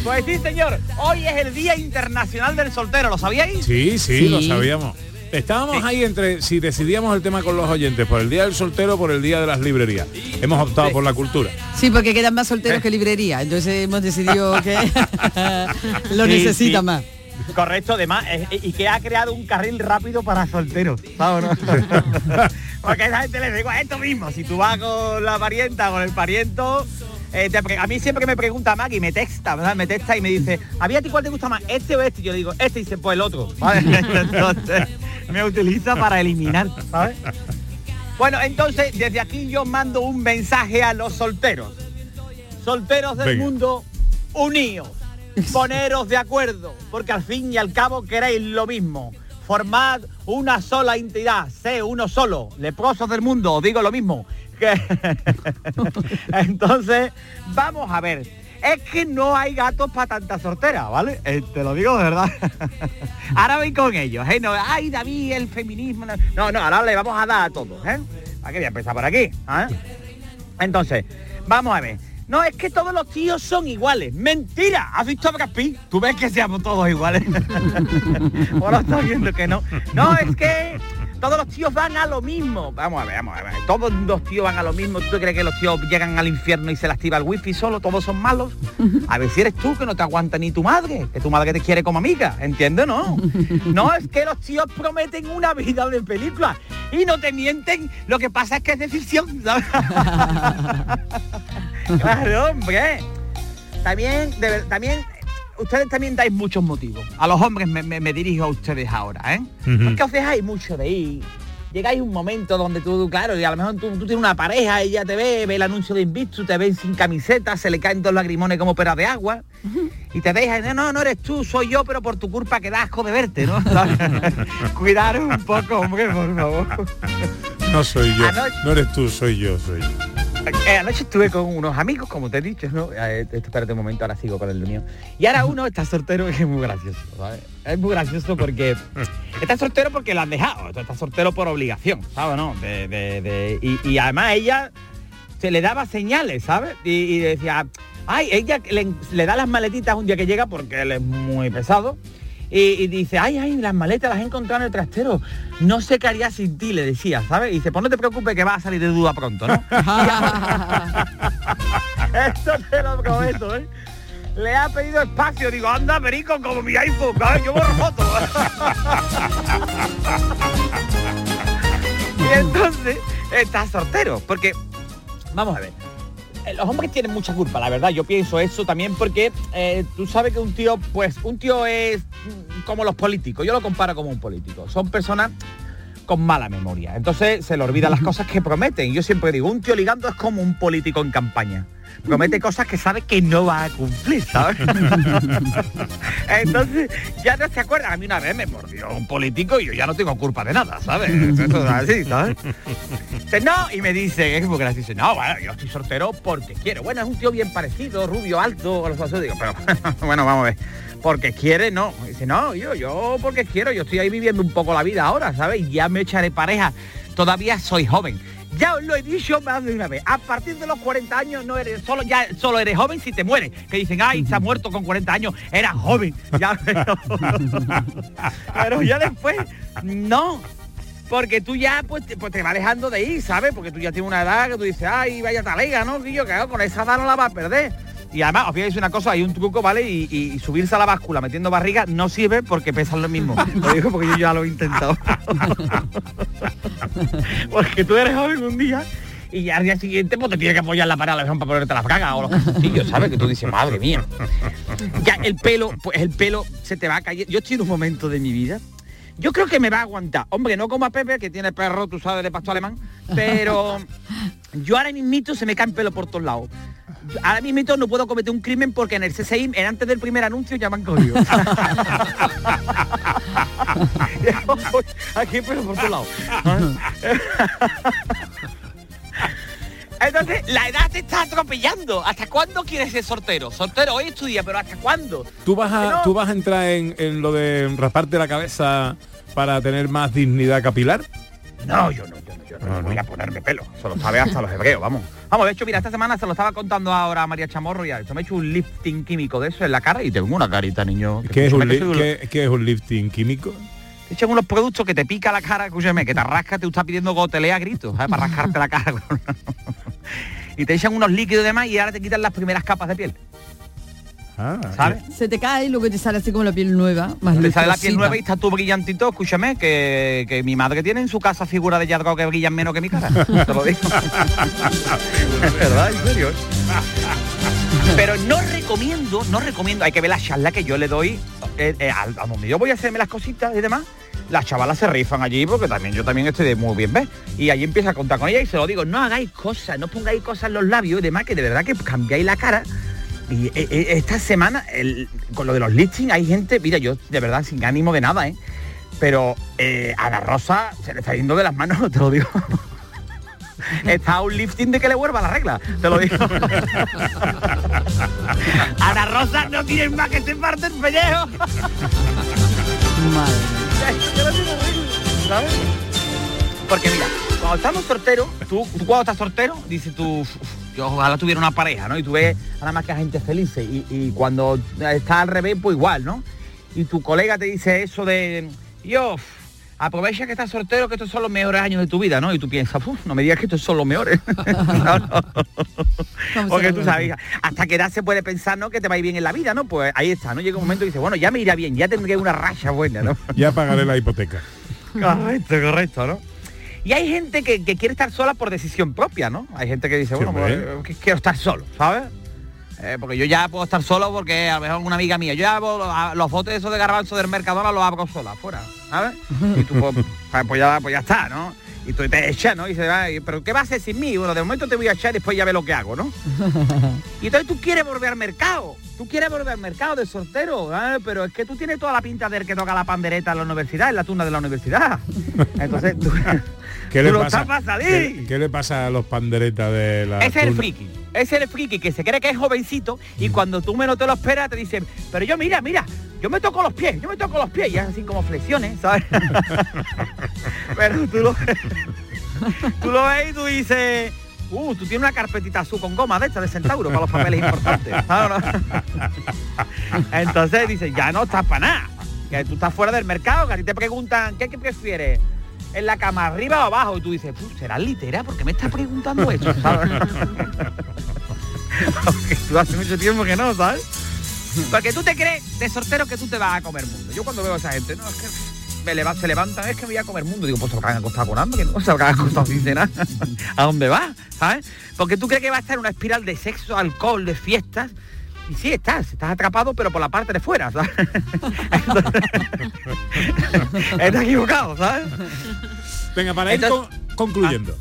Pues sí, señor, hoy es el Día Internacional del Soltero, ¿lo sabíais? Sí, sí, Sí. lo sabíamos. Estábamos ahí entre si decidíamos el tema con los oyentes, por el día del soltero o por el día de las librerías. Hemos optado por la cultura. Sí, porque quedan más solteros que librería, entonces hemos decidido <laughs> que lo Sí, necesita sí. más. Correcto, además, eh, y que ha creado un carril rápido para solteros, ¿sabes no? <laughs> Porque a esa gente le digo esto mismo, si tú vas con la parienta, con el pariento, eh, te a mí siempre me pregunta Maggie, me texta, ¿verdad? Me texta y me dice, ¿a ti a ti cuál te gusta más, este o este? Yo le digo, este y dice, pues el otro, ¿vale? <laughs> Entonces, me utiliza para eliminar, ¿sabes? Bueno, entonces, desde aquí yo mando un mensaje a los solteros. Solteros del Venga. mundo, uníos, poneros de acuerdo, porque al fin y al cabo queréis lo mismo. Formad una sola entidad, sé uno solo, leprosos del mundo, os digo lo mismo. <laughs> Entonces, vamos a ver. Es que no hay gatos para tanta sortera, ¿vale? Eh, te lo digo de verdad. <laughs> ahora voy con ellos, ¿eh? No, ay, David, el feminismo. no". No, ahora le vamos a dar a todos, ¿eh? ¿Para qué voy a empezar por aquí? ¿eh? Entonces, vamos a ver. No, es que todos los tíos son iguales. ¡Mentira! ¿Has visto a Brad Pitt? ¿Tú ves que seamos todos iguales? <laughs> Ahora estás viendo que no. No, es que todos los tíos van a lo mismo. Vamos a ver, vamos a ver. Todos los tíos van a lo mismo. ¿Tú crees que los tíos llegan al infierno y se activa el wifi solo? Todos son malos. <laughs> A ver si eres tú que no te aguanta ni tu madre, que tu madre te quiere como amiga, ¿entiendes? No. <laughs> No, es que los tíos prometen una vida de película y no te mienten. Lo que pasa es que es de ficción, ¿sabes? <laughs> claro, hombre. También, de también, ustedes también dais muchos motivos. A los hombres me, me- me dirijo a ustedes ahora, ¿eh? Ujú. Porque os dejáis mucho de ir. Llegáis un momento donde tú, claro, y a lo mejor tú, tú tienes una pareja, ella te ve, ve el anuncio de Invictus, te ven sin camiseta, se le caen dos lagrimones como peras de agua, y te deja, no, no, no eres tú, soy yo, pero por tu culpa que da asco de verte, ¿no? <laughs> Cuidaros un poco, hombre, por favor. No soy yo. Anoche- No eres tú, soy yo, soy yo. Eh, anoche estuve con unos amigos, como te he dicho, ¿no? Eh, espérate un momento, ahora sigo con el mío. Y ahora uno está soltero y <laughs> es muy gracioso, ¿sabes? Es muy gracioso porque <laughs> está soltero porque lo han dejado, está soltero por obligación, ¿sabes? No? De, de- de- y, y además ella se le daba señales, ¿sabes? Y, y decía, ay, ella le, le da las maletitas un día que llega porque él es muy pesado. Y, y dice, ay, ay, las maletas las he encontrado en el trastero. No sé qué haría sin ti, le decía, ¿sabes? Y dice, pues no te preocupes que vas a salir de duda pronto, ¿no? <laughs> <laughs> Esto te lo prometo, ¿eh? Le ha pedido espacio, digo, anda, perico, como mi iPhone, ¿sabes? Yo borro fotos. <laughs> y entonces está soltero, porque, vamos a ver, los hombres tienen mucha culpa, la verdad, yo pienso eso también porque eh, tú sabes que un tío, pues, un tío es como los políticos, yo lo comparo como un político, son personas con mala memoria. Entonces se le olvidan las cosas que prometen. Yo siempre digo, un tío ligando es como un político en campaña. Promete cosas que sabe que no va a cumplir, ¿sabes? <laughs> Entonces, ya no se acuerdan. A mí una vez me mordió un político y yo ya no tengo culpa de nada, ¿sabes? Eso es así, ¿sabes? Dice, no, y me dice, es muy gracioso, no, bueno, yo estoy soltero porque quiero. Bueno, es un tío bien parecido, rubio, alto, o los digo, pero <laughs> bueno, vamos a ver. Porque quiere, no. Dice, no, yo, yo porque quiero, yo estoy ahí viviendo un poco la vida ahora, ¿sabes? Y ya me echaré pareja. Todavía soy joven. Ya os lo he dicho más de una vez. A partir de los 40 años no eres solo ya solo eres joven si te mueres. Que dicen, ay, se ha muerto con 40 años, era joven. <laughs> Ya, pero, <laughs> pero ya después, no. Porque tú ya pues te, pues te va dejando de ir, ¿sabes? Porque tú ya tienes una edad que tú dices, ay, vaya talega, ¿no? Yo con esa edad no la va a perder. Y además, os voy a decir una cosa, hay un truco, ¿vale? Y, subirse a la báscula metiendo barriga no sirve porque pesan lo mismo. Lo digo porque yo ya lo he intentado. <laughs> porque tú eres joven un día y al día siguiente pues te tienes que apoyar la pared a la mejor para ponerte las bragas o los calzoncillos, ¿sabes? Que tú dices, madre mía. Ya el pelo, pues el pelo se te va a caer. Yo estoy en un momento de mi vida yo creo que me va a aguantar. Hombre, no como a Pepe, que tiene perro, tú sabes, de pasto alemán. Pero yo ahora mismito se me caen pelo por todos lados. Ahora mismito no puedo cometer un crimen porque en el CSI, en antes del primer anuncio, ya me han cogido. <laughs> <laughs> Aquí pelo por todos lados. <laughs> Entonces, la edad te está atropellando. ¿Hasta cuándo quieres ser soltero? Soltero hoy es tu día, pero ¿hasta cuándo? ¿Tú vas a, no. ¿tú vas a entrar en, en lo de rasparte la cabeza para tener más dignidad capilar? No, yo no, yo no, yo no, voy a ponerme pelo. Se lo sabe hasta los hebreos, vamos. Vamos, de hecho, mira, esta semana se lo estaba contando ahora a María Chamorro y a esto me he hecho un lifting químico de eso en la cara y tengo una carita, niño. que ¿Qué es, un, escúchame, li- que soy un- qué- qué es un lifting químico? Te echan unos productos que te pica la cara, escúchame, que te rasca, te está pidiendo gotelea a gritos, ¿sabes? Para rascarte la cara. <laughs> y te echan unos líquidos y demás y ahora te quitan las primeras capas de piel. Ah, ¿Sabes? Se te cae y luego te sale así como la piel nueva, más Te sale la piel nueva y está tú brillantito, escúchame, que, que mi madre tiene en su casa figura de Yadro que brillan menos que mi cara. Te lo digo. <laughs> es verdad, en serio. <laughs> Pero no recomiendo, no recomiendo, hay que ver la charla que yo le doy eh, eh, a, yo voy a hacerme las cositas y demás. Las chavalas se rifan allí porque también yo también estoy de muy bien, ¿ves? Y allí empieza a contar con ella y se lo digo, no hagáis cosas, no pongáis cosas en los labios y demás, que de verdad que cambiáis la cara. Y eh, eh, esta semana, con lo de los listings, hay gente, mira, yo de verdad sin ánimo de nada, ¿eh? Pero eh, a la Rosa se le está yendo de las manos, <laughs> te lo digo. <laughs> Está un lifting de que le vuelva la regla, te lo digo. <laughs> Ana Rosa no tiene más que se parte el pellejo. Porque mira, cuando estamos solteros, tú, tú cuando estás soltero, dices tú, "Uf, yo ojalá tuviera una pareja, ¿no? Y tú ves nada más que a gente feliz. Y, y cuando está al revés, pues igual, ¿no? Y tu colega te dice eso de, yo, aprovecha que estás soltero, que estos son los mejores años de tu vida, ¿no? Y tú piensas, "Uf, no me digas que estos son los mejores. <laughs> No, no. Porque tú sabes, hasta qué edad se puede pensar, ¿no? Que te va a ir bien en la vida, ¿no? Pues ahí está, ¿no? Llega un momento y dice, bueno, ya me irá bien, ya tendré una racha buena, ¿no? <laughs> Ya pagaré la hipoteca. Correcto, correcto, ¿no? Y hay gente que, que quiere estar sola por decisión propia, ¿no? Hay gente que dice, bueno, pues, que quiero estar solo, ¿sabes? Eh, porque yo ya puedo estar solo porque a lo mejor una amiga mía, yo ya hago los, los botes esos de garbanzo del Mercadona los abro sola, afuera, ¿sabes? Y tú <laughs> pues, pues, ya, pues ya está, ¿no? Y tú te echas, ¿no? Y dices, "Ay, pero ¿qué vas a hacer sin mí? Bueno, de momento te voy a echar y después ya ve lo que hago, ¿no? <laughs> Y entonces tú quieres volver al mercado. Tú quieres volver al mercado de soltero. ¿eh? Pero es que tú tienes toda la pinta del que toca la pandereta en la universidad, en la tunda de la universidad. <laughs> Entonces tú, ¿Qué tú le lo pasa? ¿Qué, qué le pasa a los panderetas de la Ese es el friki. Es el friki que se cree que es jovencito y cuando tú menos te lo esperas te dicen, pero yo mira, mira, yo me toco los pies, yo me toco los pies y es así como flexiones, ¿sabes? <laughs> pero tú lo, tú lo ves y tú dices, uh, tú tienes una carpetita azul con goma de esta de centauro para los papeles importantes. <laughs> ¿sabes? <laughs> Entonces dices, ya no estás para nada. Que tú estás fuera del mercado, que a ti te preguntan, ¿qué, qué prefieres? ¿En la cama arriba o abajo? Y tú dices, "Puf, ¿será litera? ¿Por qué me está preguntando. Porque <laughs> tú hace mucho tiempo que no, ¿sabes? Porque tú te crees de sortero que tú te vas a comer mundo. Yo cuando veo a esa gente, no, es que me leva- se levantan, es que me voy a comer mundo. Digo, pues se lo que han acostado con hambre, no <laughs> se lo que han acostado sin cenar. <laughs> ¿A dónde va? ¿Sabes? Porque tú crees que va a estar en una espiral de sexo, alcohol, de fiestas. Y sí estás, estás atrapado, pero por la parte de fuera, ¿sabes? Entonces, <laughs> estás equivocado, ¿sabes? Venga, para ir Entonces- con- concluyendo.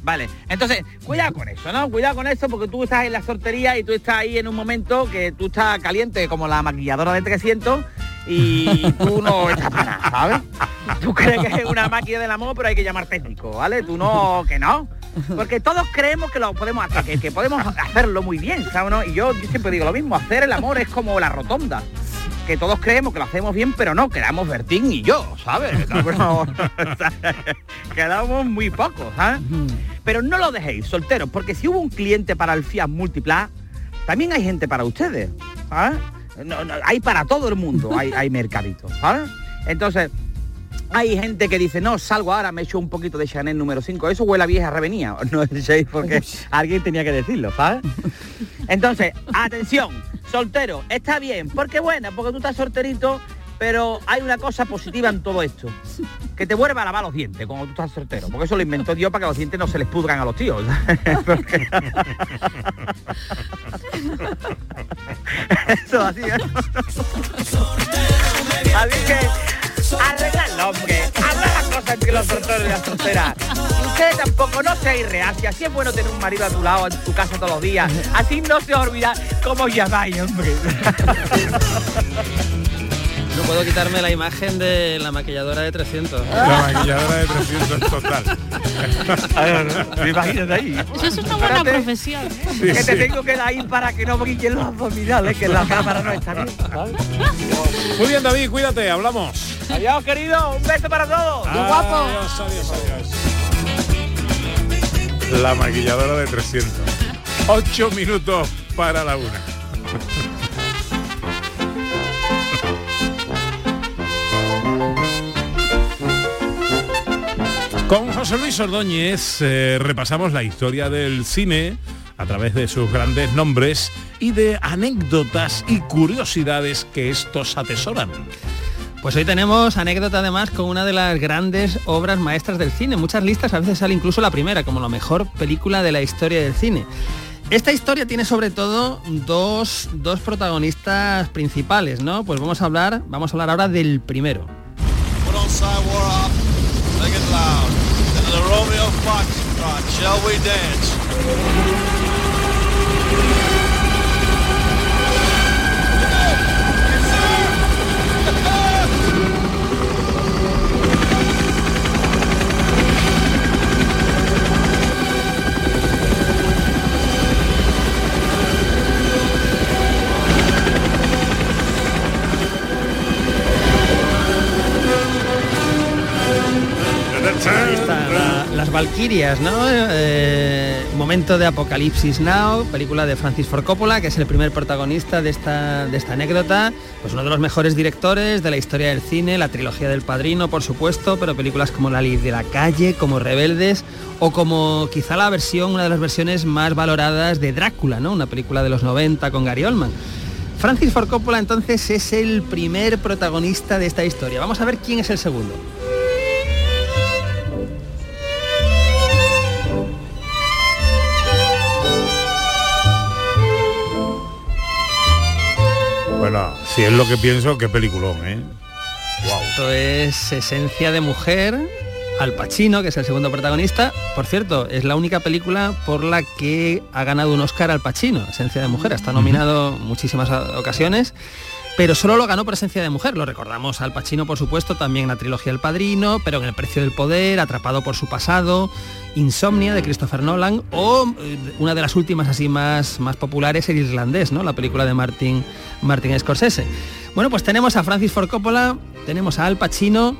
Vale, entonces, cuidado con eso, ¿no? Cuidado con eso porque tú estás en la soltería y tú estás ahí en un momento que tú estás caliente como la maquilladora de 300 y tú no estás para nada, ¿sabes? Tú crees que es una máquina del amor, pero hay que llamar técnico, ¿vale? Tú no, que no. Porque todos creemos que lo podemos hacer, que, que podemos hacerlo muy bien, ¿sabes? no? Y yo, yo siempre digo lo mismo, hacer el amor es como la rotonda. Que todos creemos que lo hacemos bien, pero no, quedamos Bertín y yo, ¿sabes? <laughs> No, <laughs> quedamos muy pocos, ¿sabes? Pero no lo dejéis, solteros, porque si hubo un cliente para el Fiat Multipla, también hay gente para ustedes, ¿sabes? No, no, hay para todo el mundo, hay, hay mercadito, ¿sabes? Entonces, hay gente que dice, no, salgo ahora, me echo un poquito de Chanel número 5, eso huele a vieja revenía, no <laughs> sé porque alguien tenía que decirlo, ¿sabes? Entonces, atención, soltero, está bien, porque bueno, porque tú estás solterito, pero hay una cosa positiva en todo esto, que te vuelva a lavar los dientes cuando tú estás soltero, porque eso lo inventó Dios para que los dientes no se les pudran a los tíos. Porque- <laughs> eso así, ¿eh? Así que hombre. Habla las cosas entre los solteros y las solteras. Y ustedes tampoco no seáis reacias. Si es bueno tener un marido a tu lado en tu casa todos los días. Así no se os olvida cómo llamáis, hombre. <laughs> No puedo quitarme la imagen de la maquilladora de 300. La maquilladora de 300 total. Imagínate ahí. Eso es una buena Espérate, profesión. ¿eh? que te tengo que dar ahí para que no brillen los abdominales, que la cámara no está bien. ¿sabes? Muy bien, David, cuídate, hablamos. Adiós, querido. Un beso para todos. Adiós, adiós, adiós. La maquilladora de 300. Ocho minutos para la una. Con José Luis Ordóñez eh, repasamos la historia del cine a través de sus grandes nombres y de anécdotas y curiosidades que estos atesoran. Pues hoy tenemos anécdota además con una de las grandes obras maestras del cine. Muchas listas a veces sale incluso la primera como la mejor película de la historia del cine. Esta historia tiene sobre todo dos, dos protagonistas principales, ¿no? Pues vamos a hablar, vamos a hablar ahora del primero. Foxtrot, shall we dance? Valquirias, ¿no? Eh, momento de Apocalipsis Now, película de Francis Ford Coppola, que es el primer protagonista de esta, de esta anécdota, pues uno de los mejores directores de la historia del cine, la trilogía del Padrino, por supuesto, pero películas como La Ley de la Calle, como Rebeldes, o como quizá la versión, una de las versiones más valoradas de Drácula, ¿no? Una película de los 90 con Gary Oldman. Francis Ford Coppola entonces es el primer protagonista de esta historia. Vamos a ver quién es el segundo. Bueno, si es lo que pienso, qué peliculón, ¿eh? Esto es Esencia de Mujer, Al Pacino, que es el segundo protagonista. Por cierto, es la única película por la que ha ganado un Oscar Al Pacino, Esencia de Mujer. Está nominado muchísimas ocasiones, pero solo lo ganó por Esencia de Mujer. Lo recordamos Al Pacino, por supuesto, también en la trilogía El Padrino, pero en El Precio del Poder, Atrapado por su pasado, Insomnia de Christopher Nolan o eh, una de las últimas así más, más populares, El Irlandés, ¿no? La película de Martin, Martin Scorsese. Bueno, pues tenemos a Francis Ford Coppola, tenemos a Al Pacino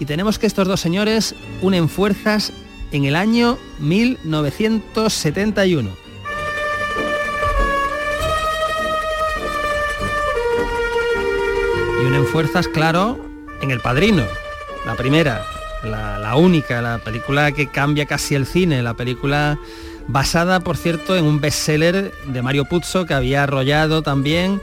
y tenemos que estos dos señores unen fuerzas en el año 1971. Unen fuerzas, claro, en El Padrino, la primera, la, única, la película que cambia casi el cine, la película basada, por cierto, en un bestseller de Mario Puzo que había arrollado también.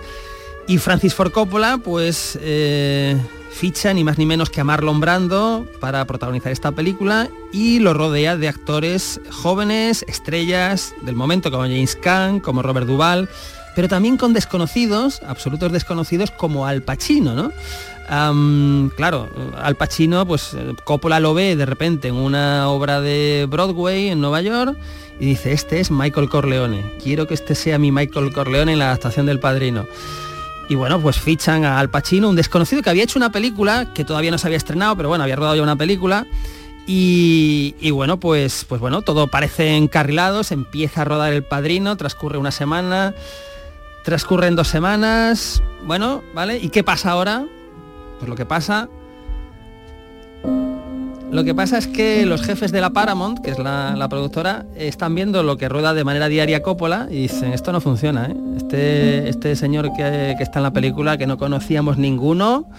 Y Francis Ford Coppola, pues eh, ficha ni más ni menos que a Marlon Brando para protagonizar esta película y lo rodea de actores jóvenes, estrellas del momento como James Caan, como Robert Duvall, pero también con desconocidos, absolutos desconocidos como Al Pacino, ¿no? Claro, Al Pacino, pues eh, Coppola lo ve de repente en una obra de Broadway en Nueva York y dice, este es Michael Corleone, quiero que este sea mi Michael Corleone en la adaptación del Padrino. Y bueno, pues fichan a Al Pacino, un desconocido que había hecho una película que todavía no se había estrenado, pero bueno, había rodado ya una película. Y, y bueno, pues, pues bueno, todo parece encarrilado, se empieza a rodar el padrino, transcurre una semana, transcurren dos semanas, bueno, ¿vale? ¿Y qué pasa ahora? Pues lo que pasa lo que pasa es que los jefes de la Paramount, que es la, la productora, están viendo lo que rueda de manera diaria Coppola y dicen, esto no funciona, ¿eh? este, este señor que, que está en la película, que no conocíamos ninguno,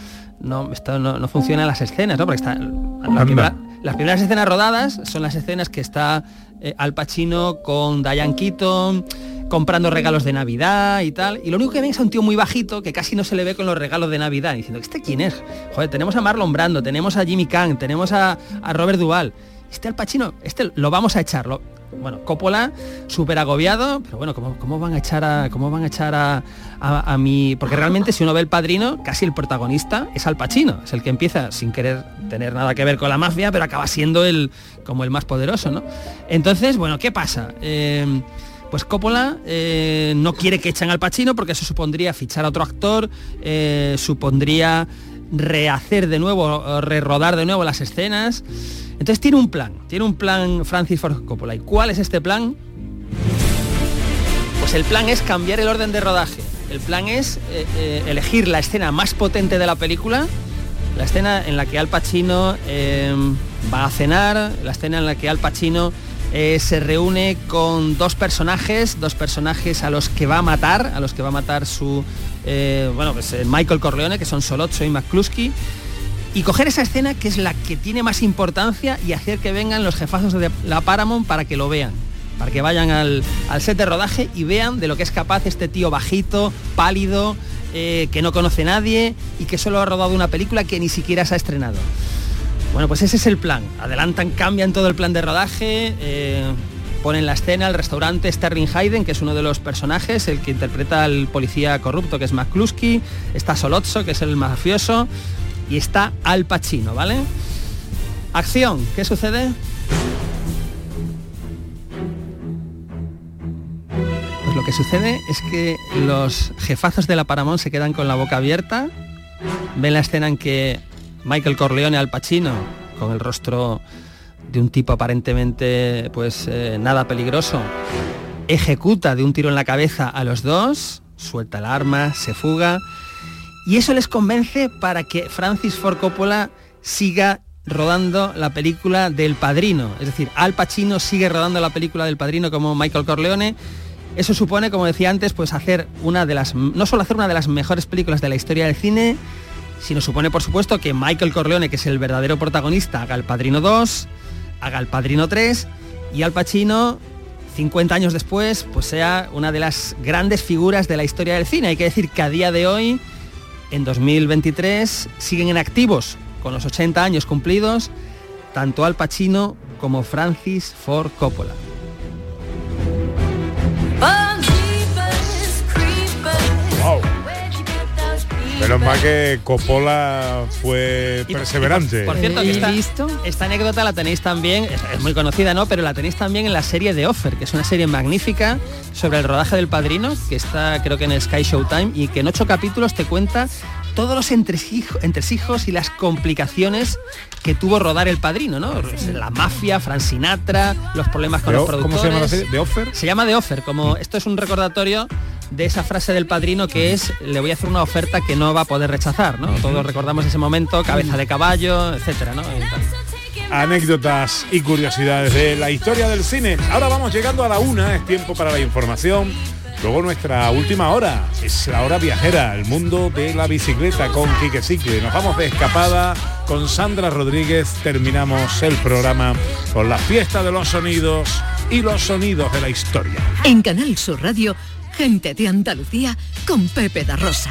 no, esto no, no funciona en las escenas, ¿no? Porque está, la primera- las primeras escenas rodadas son las escenas que está eh, Al Pacino con Diane Keaton, comprando regalos de Navidad y tal. Y lo único que ven es a un tío muy bajito que casi no se le ve con los regalos de Navidad. Diciendo, ¿este quién es? Joder, tenemos a Marlon Brando, tenemos a Jimmy Kang, tenemos a, a Robert Duvall. Este Al Pacino, este lo vamos a echarlo. Bueno, Coppola, súper agobiado, pero bueno, ¿cómo, cómo van a echar a. cómo van a echar a, a, mi. Porque realmente si uno ve el padrino, casi el protagonista es Al Pacino. Es el que empieza sin querer tener nada que ver con la mafia, pero acaba siendo el como el más poderoso, ¿no? Entonces, bueno, ¿qué pasa? Eh, pues Coppola eh, no quiere que echen al Pacino porque eso supondría fichar a otro actor, eh, supondría rehacer de nuevo, rerodar de nuevo las escenas. Entonces tiene un plan, tiene un plan Francis Ford Coppola. ¿Y cuál es este plan? Pues el plan es cambiar el orden de rodaje. El plan es eh, elegir la escena más potente de la película, la escena en la que Al Pacino va a cenar, la escena en la que Al Pacino eh, se reúne con dos personajes, dos personajes a los que va a matar, a los que va a matar su, eh, bueno, pues eh, Michael Corleone, que son Solozzo y McCluskey, y coger esa escena que es la que tiene más importancia y hacer que vengan los jefazos de la Paramount para que lo vean, para que vayan al, set de rodaje y vean de lo que es capaz este tío bajito, pálido, que no conoce nadie y que solo ha rodado una película que ni siquiera se ha estrenado. Bueno, pues ese es el plan. Adelantan, cambian todo el plan de rodaje, eh, ponen la escena, el restaurante Sterling Hayden, que es uno de los personajes, el que interpreta al policía corrupto, que es McCluskey, está Solozzo, que es el mafioso, y está Al Pacino, ¿vale? Acción, ¿qué sucede? Pues lo que sucede es que los jefazos de la Paramount se quedan con la boca abierta, ven la escena en que Michael Corleone Al Pacino, con el rostro de un tipo aparentemente pues eh, nada peligroso, ejecuta de un tiro en la cabeza a los dos, suelta el arma, se fuga, y eso les convence para que Francis Ford Coppola siga rodando la película del Padrino. Es decir, Al Pacino sigue rodando la película del Padrino como Michael Corleone. Eso supone, como decía antes, pues hacer una de las, no solo hacer una de las mejores películas de la historia del cine, sino supone, por supuesto, que Michael Corleone, que es el verdadero protagonista, haga el Padrino 2, haga el Padrino 3 y Al Pacino 50 años después, pues sea una de las grandes figuras de la historia del cine. Hay que decir que a día de hoy, en 2023, siguen en activos, con los 80 años cumplidos, tanto Al Pacino como Francis Ford Coppola. Menos mal que Coppola fue perseverante. Por cierto, que esta, esta anécdota la tenéis también, es, es muy conocida, ¿no? Pero la tenéis también en la serie de Offer, que es una serie magnífica sobre el rodaje del padrino, que está creo que en el Sky Showtime, y que en ocho capítulos te cuenta todos los entresijos, entresijos y las complicaciones que tuvo rodar el padrino, ¿no? La mafia, Frank Sinatra, los problemas con ¿De los productores. ¿Cómo se llama la serie? ¿De Offer? Se llama The Offer, como esto es un recordatorio de esa frase del padrino que es le voy a hacer una oferta que no va a poder rechazar, ¿no? Todos recordamos ese momento, cabeza de caballo, etcétera, anécdotas y curiosidades de la historia del cine. Ahora vamos llegando a la una, es tiempo para la información. Luego nuestra última hora, es la hora viajera, el mundo de la bicicleta con Quique Cicle. Nos vamos de escapada con Sandra Rodríguez, terminamos el programa con la fiesta de los sonidos y los sonidos de la historia. En Canal Sur Radio, gente de Andalucía con Pepe da Rosa.